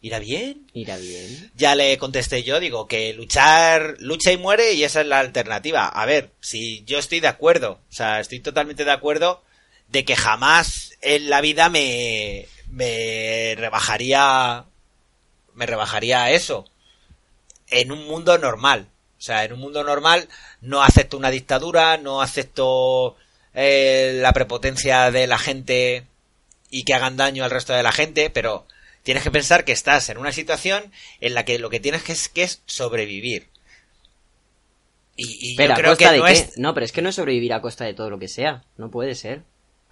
S3: ¿Irá bien?
S4: Irá bien.
S3: Ya le contesté yo, digo que luchar, lucha y muere y esa es la alternativa. A ver, si yo estoy de acuerdo, o sea, estoy totalmente de acuerdo de que jamás en la vida me, me rebajaría, me rebajaría eso en un mundo normal. O sea, en un mundo normal no acepto una dictadura, no acepto eh, la prepotencia de la gente y que hagan daño al resto de la gente, pero tienes que pensar que estás en una situación en la que lo que tienes que es, que es sobrevivir. Y, y
S4: Pero
S3: yo
S4: a
S3: creo
S4: costa
S3: que
S4: de
S3: no
S4: qué?
S3: es
S4: No, pero es que no es sobrevivir a costa de todo lo que sea. No puede ser.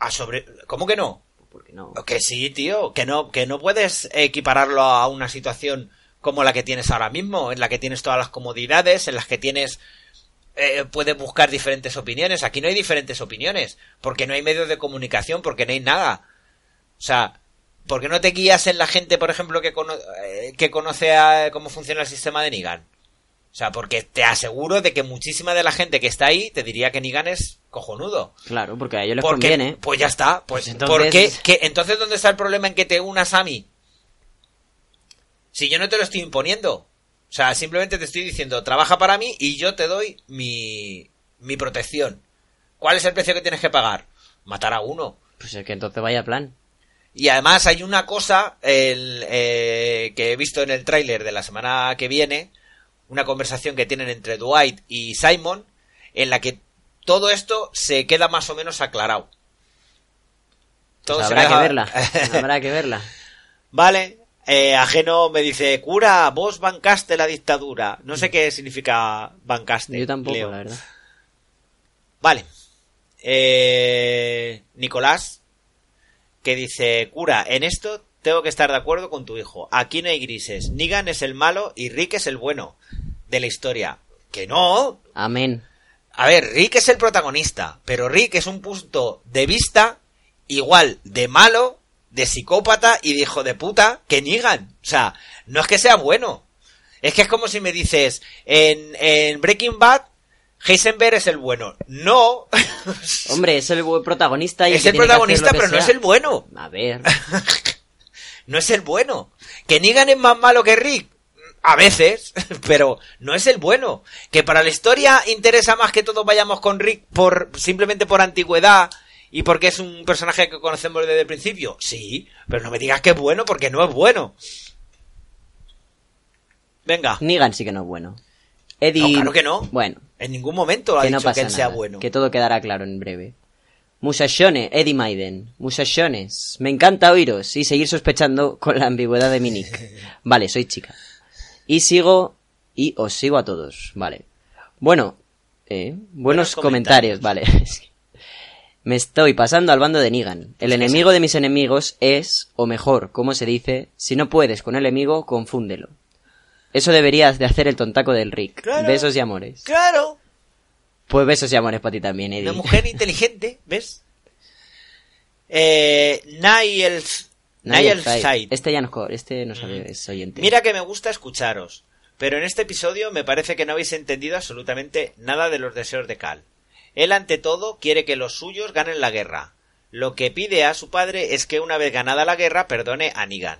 S3: a sobre... ¿Cómo que no?
S4: No.
S3: Que sí, tío, que no, que no puedes equipararlo a una situación como la que tienes ahora mismo, en la que tienes todas las comodidades, en las que tienes eh, puedes buscar diferentes opiniones. Aquí no hay diferentes opiniones, porque no hay medios de comunicación, porque no hay nada. O sea, ¿por qué no te guías en la gente, por ejemplo, que, cono- eh, que conoce a- cómo funciona el sistema de Nigan? O sea, porque te aseguro de que muchísima de la gente que está ahí te diría que Nigan es cojonudo.
S4: Claro, porque a ellos les
S3: Porque,
S4: conviene.
S3: Pues ya está. Pues,
S4: Pues entonces-
S3: ¿por qué? ¿Qué- Entonces, ¿dónde está el problema en que te unas a mí? Si yo no te lo estoy imponiendo. O sea, simplemente te estoy diciendo, trabaja para mí y yo te doy mi, mi protección. ¿Cuál es el precio que tienes que pagar? Matar a uno.
S4: Pues es que entonces vaya plan.
S3: Y además hay una cosa el, eh, que he visto en el tráiler de la semana que viene, una conversación que tienen entre Dwight y Simon, en la que todo esto se queda más o menos aclarado. Todo
S4: Pues habrá que verla. [laughs] habrá que verla.
S3: Vale. Eh, ajeno me dice, cura, vos bancaste la dictadura. No sé qué significa bancaste.
S4: Yo tampoco,
S3: Leo.
S4: la verdad.
S3: Vale. Eh, Nicolás, que dice, cura, en esto tengo que estar de acuerdo con tu hijo. Aquí no hay grises. Negan es el malo y Rick es el bueno de la historia. Que no.
S4: Amén.
S3: A ver, Rick es el protagonista, pero Rick es un punto de vista igual de malo, de psicópata y de hijo de puta que Negan. O sea, no es que sea bueno. Es que es como si me dices, en, en Breaking Bad, Heisenberg es el bueno. No. [laughs]
S4: Hombre, es el protagonista y
S3: es el
S4: hacer
S3: protagonista, pero no es el bueno.
S4: A ver. [laughs]
S3: No es el bueno. Que Negan es más malo que Rick. A veces, [laughs] pero no es el bueno. Que para la historia interesa más que todos vayamos con Rick por simplemente por antigüedad y porque es un personaje que conocemos desde el principio. Sí, pero no me digas que es bueno porque no es bueno. Venga.
S4: Negan sí que no es bueno. Eddie...
S3: No, claro que no.
S4: Bueno,
S3: En ningún momento ha
S4: que no
S3: dicho
S4: pasa
S3: que él sea bueno.
S4: Que todo quedará claro en breve. Musashone, Eddie Maiden. Musashones. Me encanta oíros y seguir sospechando con la ambigüedad de mi nick. [laughs] Vale, soy chica. Y sigo... Y os sigo a todos. Vale. Bueno, eh, buenos,
S3: Buenos
S4: comentarios. Vale. [laughs] Me estoy pasando al bando de Negan. El enemigo de mis enemigos es, o mejor, como se dice, si no puedes con el enemigo, confúndelo. Eso deberías de hacer el tontaco del Rick.
S3: Claro.
S4: Besos y amores.
S3: Claro.
S4: Pues besos y amores para ti también, Eddie.
S3: Una mujer [laughs] inteligente, ¿ves? Eh, Niall...
S4: Nigel Side. Este ya no es, co- este no sabe, es oyente.
S3: Mira que me gusta escucharos, pero en este episodio me parece que no habéis entendido absolutamente nada de los deseos de Cal. Él ante todo quiere que los suyos ganen la guerra. Lo que pide a su padre es que una vez ganada la guerra perdone a Negan.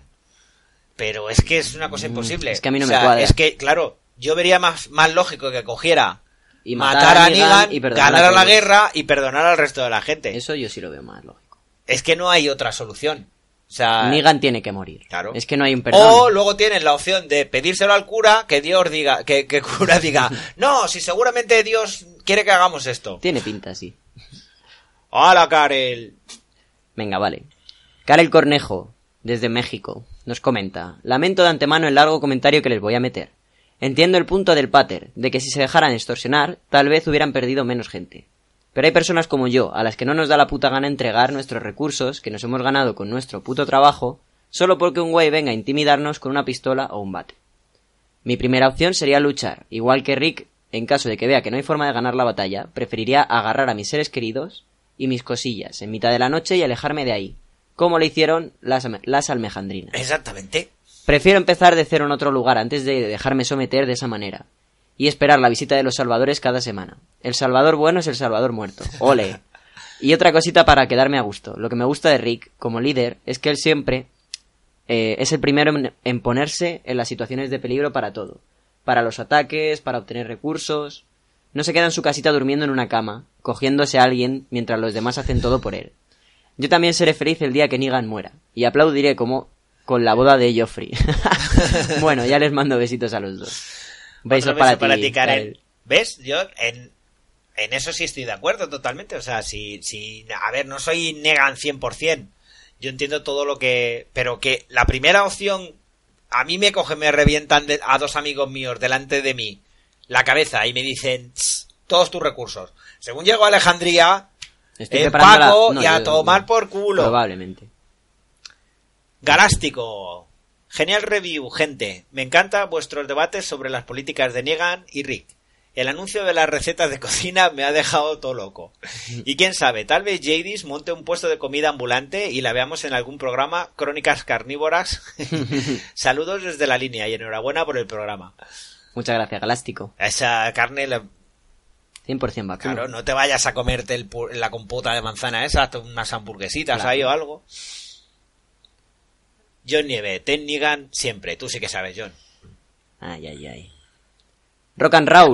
S3: Pero es que es una cosa imposible.
S4: Mm, es que a mí no
S3: O
S4: me cuadra.
S3: Es que, claro, yo vería más, más lógico que cogiera
S4: Y
S3: matar, a
S4: a
S3: ganar a la guerra y perdonar al resto de la gente.
S4: Eso yo sí lo veo más lógico.
S3: Es que no hay otra solución. O sea,
S4: Negan tiene que morir.
S3: Claro.
S4: Es que no hay un perdón.
S3: O luego tienes la opción de pedírselo al cura, que Dios diga, que, que el cura diga, [laughs] no, si seguramente Dios quiere que hagamos esto.
S4: Tiene pinta, sí.
S3: ¡Hola, Karel!
S4: Venga, vale. Karel Cornejo, desde México, nos comenta. Lamento de antemano el largo comentario que les voy a meter. Entiendo el punto del pater, de que si se dejaran extorsionar, tal vez hubieran perdido menos gente. Pero hay personas como yo, a las que no nos da la puta gana entregar nuestros recursos que nos hemos ganado con nuestro puto trabajo, solo porque un güey venga a intimidarnos con una pistola o un bate. Mi primera opción sería luchar, igual que Rick, en caso de que vea que no hay forma de ganar la batalla, preferiría agarrar a mis seres queridos y mis cosillas en mitad de la noche y alejarme de ahí, como le hicieron las, las almejandrinas.
S3: Exactamente.
S4: Prefiero empezar de cero en otro lugar antes de dejarme someter de esa manera. Y esperar la visita de los salvadores cada semana. El salvador bueno es el salvador muerto. Ole. Y otra cosita para quedarme a gusto. Lo que me gusta de Rick, como líder, es que él siempre eh, es el primero en, en ponerse en las situaciones de peligro para todo. Para los ataques, para obtener recursos. No se queda en su casita durmiendo en una cama, cogiéndose a alguien mientras los demás hacen todo por él. Yo también seré feliz el día que Negan muera. Y aplaudiré como con la boda de Joffrey. [laughs] bueno, ya les mando besitos a los dos.
S3: Beso
S4: para, ti,
S3: Karel.
S4: Karel.
S3: ¿Ves? Yo en, en eso sí estoy de acuerdo totalmente. O sea, si, si, a ver, no soy Negan 100%. Yo entiendo todo lo que... Pero que la primera opción... A mí me cogen, me revientan de- a dos amigos míos delante de mí la cabeza y me dicen "Tss, todos tus recursos. Según llego a Alejandría,
S4: Estoy
S3: Eh,
S4: la-
S3: Paco,
S4: no,
S3: y a
S4: yo-
S3: tomar por culo.
S4: Probablemente.
S3: Galástico. Genial review, gente. Me encantan vuestros debates sobre las políticas de Negan y Rick. El anuncio de las recetas de [laughs] cocina me ha dejado todo loco. [laughs] Y quién sabe, tal vez Jadis monte un puesto de comida ambulante y la veamos en algún programa Crónicas Carnívoras. [laughs] Saludos desde la línea y enhorabuena por el programa.
S4: Muchas gracias, Galástico.
S3: Esa carne, la-
S4: 100% vacuno.
S3: claro, no te vayas a comerte el pu- la compota de manzana esa, unas hamburguesitas
S4: Claro.
S3: ahí o algo. John Nieve, Ten Negan siempre. Tú sí que sabes, John.
S4: Ay, ay, ay. Rock and Roll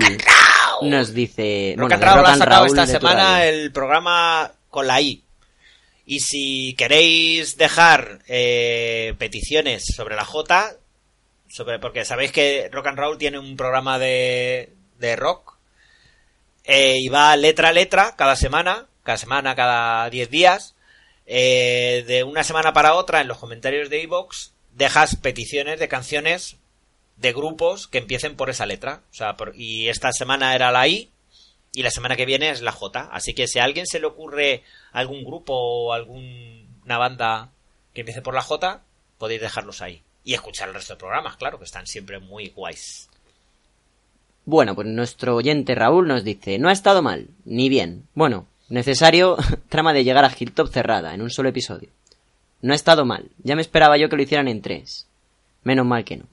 S4: nos dice...
S3: Rock
S4: bueno,
S3: and Roll ha sacado esta semana el programa con la I. Y si queréis dejar eh, peticiones sobre la J, sobre, porque sabéis que Rock and Roll tiene un programa de, de rock eh, y va letra a letra cada semana, cada semana, cada 10 días. Eh, de una semana para otra en los comentarios de iVoox dejas peticiones de canciones de grupos que empiecen por esa letra. O sea, y esta semana era la I y la semana que viene es la J. Así que si a alguien se le ocurre algún grupo o alguna banda que empiece por la J, podéis dejarlos ahí. Y escuchar el resto de programas, claro, que están siempre muy guays.
S4: Bueno, pues nuestro oyente Raúl nos dice, no ha estado mal, ni bien. Bueno, necesario [laughs] trama de llegar a Hilltop cerrada, en un solo episodio. No ha estado mal, ya me esperaba yo que lo hicieran en tres. Menos mal que no.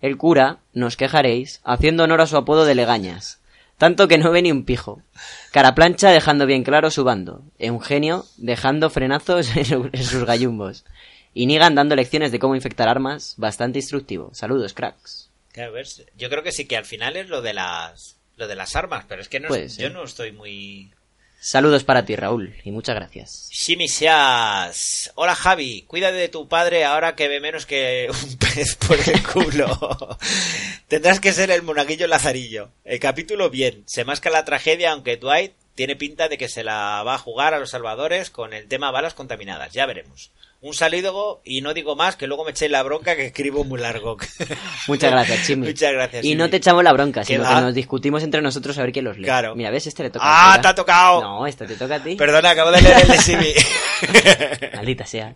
S4: El cura, nos quejaréis, haciendo honor a su apodo de legañas. Tanto que no ve ni un pijo. Caraplancha dejando bien claro su bando. Eugenio dejando frenazos [laughs] en su- en sus gallumbos. Y Negan dando lecciones de cómo infectar armas, bastante instructivo. Saludos, cracks.
S3: Claro, Yo creo que sí que al final es lo de las lo de las armas, pero es que no,
S4: Puede ser.
S3: yo no estoy muy
S4: Saludos para ti, Raúl, y muchas gracias.
S3: Shimisias. Hola Javi, cuida de tu padre ahora que ve menos que un [laughs] pez por el culo. [laughs] Tendrás que ser el monaguillo Lazarillo. El capítulo bien, se masca la tragedia aunque Dwight tiene pinta de que se la va a jugar a los salvadores con el tema balas contaminadas. Ya veremos. Un saludo y no digo más que luego me echéis la bronca que escribo muy largo. [laughs]
S4: Muchas gracias, Chimi. [laughs]
S3: Muchas gracias.
S4: Y
S3: Chimi.
S4: no te echamos la bronca,
S3: ¿Qué
S4: sino
S3: va?
S4: que nos discutimos entre nosotros a ver quién los lee.
S3: Claro.
S4: Mira, ¿ves? Este le toca
S3: ¡Ah,
S4: a
S3: te ha tocado!
S4: No, este te toca a ti.
S3: Perdona, acabo de leer el de Simi. [laughs]
S4: Maldita sea.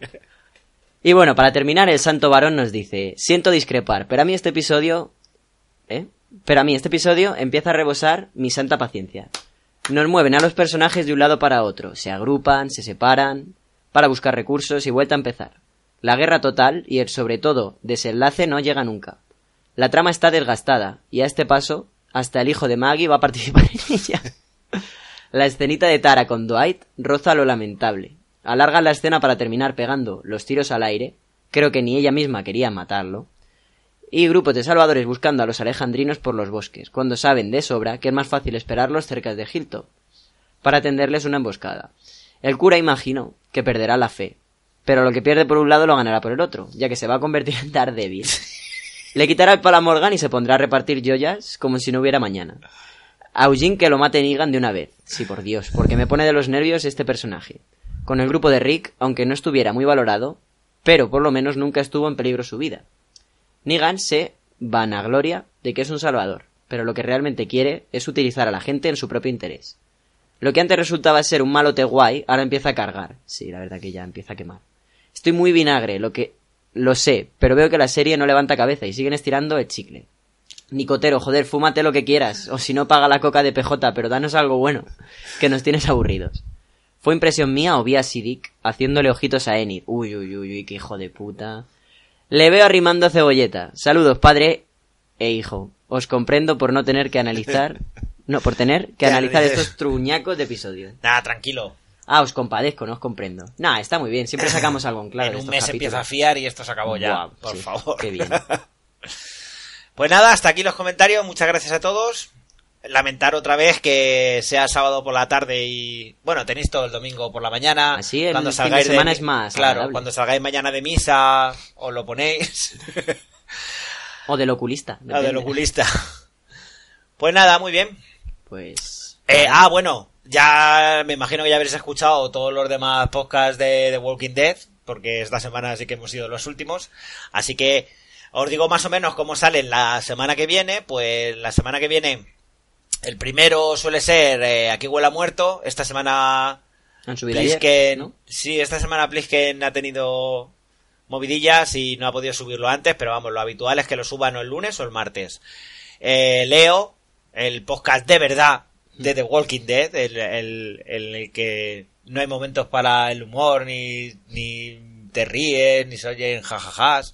S4: Y bueno, para terminar, el santo varón nos dice, siento discrepar, pero a mí este episodio... ¿Eh? Pero a mí este episodio empieza a rebosar mi santa paciencia. Nos mueven a los personajes de un lado para otro, se agrupan, se separan, para buscar recursos y vuelta a empezar. La guerra total y el sobre todo desenlace no llega nunca. La trama está desgastada y a este paso hasta el hijo de Maggie va a participar en [laughs] ella. La escenita de Tara con Dwight roza lo lamentable. Alargan la escena para terminar pegando los tiros al aire. Creo que ni ella misma quería matarlo. Y grupos de salvadores buscando a los alejandrinos por los bosques, cuando saben de sobra que es más fácil esperarlos cerca de Hilltop, para tenderles una emboscada. El cura imagino que perderá la fe, pero lo que pierde por un lado lo ganará por el otro, ya que se va a convertir en Daredevil. Le quitará el palo a Morgan y se pondrá a repartir joyas como si no hubiera mañana. A Eugene que lo mate Negan de una vez. Sí, por Dios, porque me pone de los nervios este personaje. Con el grupo de Rick, aunque no estuviera muy valorado, pero por lo menos nunca estuvo en peligro su vida. Negan se vanagloria de que es un salvador, pero lo que realmente quiere es utilizar a la gente en su propio interés. Lo que antes resultaba ser un malote guay, ahora empieza a cargar. Sí, la verdad que ya empieza a quemar. Estoy muy vinagre, lo que... Lo sé, pero veo que la serie no levanta cabeza y siguen estirando el chicle. Nicotero, joder, fúmate lo que quieras, o si no paga la coca de PJ, pero danos algo bueno, que nos tienes aburridos. ¿Fue impresión mía o vi a Sidic haciéndole ojitos a Enid? Uy, uy, uy, uy, qué hijo de puta. Le veo arrimando cebolleta. Saludos, padre e hijo. Os comprendo por no tener que analizar... [laughs] No, por tener que analizar estos truñacos de episodios.
S3: Nada, tranquilo.
S4: Ah, os compadezco, no os comprendo. Nah, está muy bien, siempre sacamos [laughs] algo en claro.
S3: en
S4: de
S3: un mes
S4: capítulos.
S3: empieza a fiar y esto se acabó ya. Por
S4: sí,
S3: favor.
S4: Qué bien. [laughs]
S3: Pues nada, hasta aquí los comentarios. Muchas gracias a todos. Lamentar otra vez que sea sábado por la tarde y bueno, tenéis todo el domingo por la mañana.
S4: Así el
S3: cuando
S4: fin de
S3: salgáis
S4: semana
S3: mi-
S4: es más
S3: Claro,
S4: agradable.
S3: cuando salgáis mañana de misa os lo ponéis.
S4: O del oculista. [laughs]
S3: o
S4: depende.
S3: del oculista. Pues nada, muy bien.
S4: Pues...
S3: Eh, ah, bueno, ya me imagino que ya habréis escuchado todos los demás podcasts de The Walking Dead, porque esta semana sí que hemos sido los últimos. Así que os digo más o menos cómo salen la semana que viene. Pues la semana que viene, el primero suele ser eh, Aquí huele a muerto. Esta semana
S4: Han subido ayer, ¿no?
S3: sí, esta semana Plisken ha tenido movidillas y no ha podido subirlo antes, pero vamos, lo habitual es que lo suban o el lunes o el martes. Eh, Leo, el podcast de verdad de The Walking Dead, el, el- el- que no hay momentos para el humor, ni, ni te ríes, ni se oyen jajajas.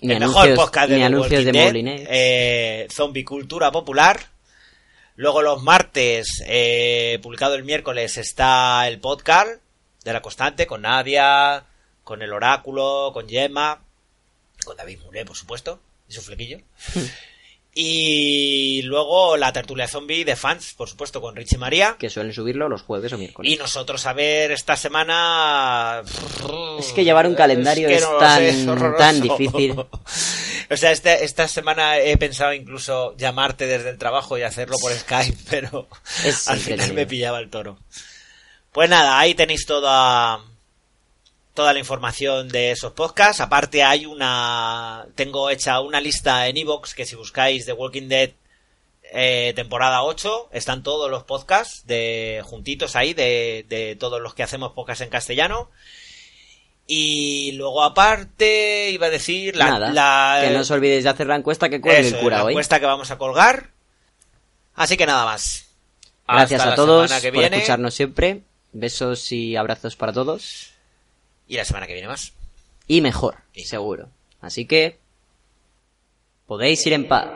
S4: Ni
S3: el mejor podcast de
S4: ni
S3: The
S4: anuncios
S3: Walking
S4: de
S3: Dead, eh, Zombie Cultura Popular. Luego los martes, eh, publicado el miércoles, está el podcast de la constante con Nadia, con el oráculo, con Gemma, con David Mulé, por supuesto, y su flequillo. [laughs] y luego la tertulia zombie de fans, por supuesto, con Richie María.
S4: que suelen subirlo los jueves o miércoles.
S3: Y nosotros a ver esta semana.
S4: Es que llevar un calendario es tan-
S3: es
S4: tan difícil. [laughs]
S3: O sea, este- esta semana he pensado incluso llamarte desde el trabajo y hacerlo por Skype, pero [laughs] al final me pillaba el toro. Pues nada, ahí tenéis toda toda la información de esos podcasts. Aparte hay una tengo hecha una lista en iVoox que si buscáis The Walking Dead eh, temporada 8 están todos los podcasts de juntitos ahí de, de todos los que hacemos podcasts en castellano. Y luego aparte iba a decir la,
S4: Nada,
S3: la-
S4: que no os olvidéis de hacer la encuesta que cuelgue el cura
S3: la
S4: hoy.
S3: encuesta que vamos a colgar. Así que nada más.
S4: Gracias
S3: Hasta
S4: a todos por
S3: viene.
S4: escucharnos siempre. Besos y abrazos para todos.
S3: Y la semana que viene más.
S4: Y mejor,
S3: Y-
S4: seguro. Así que... Podéis ir en paz.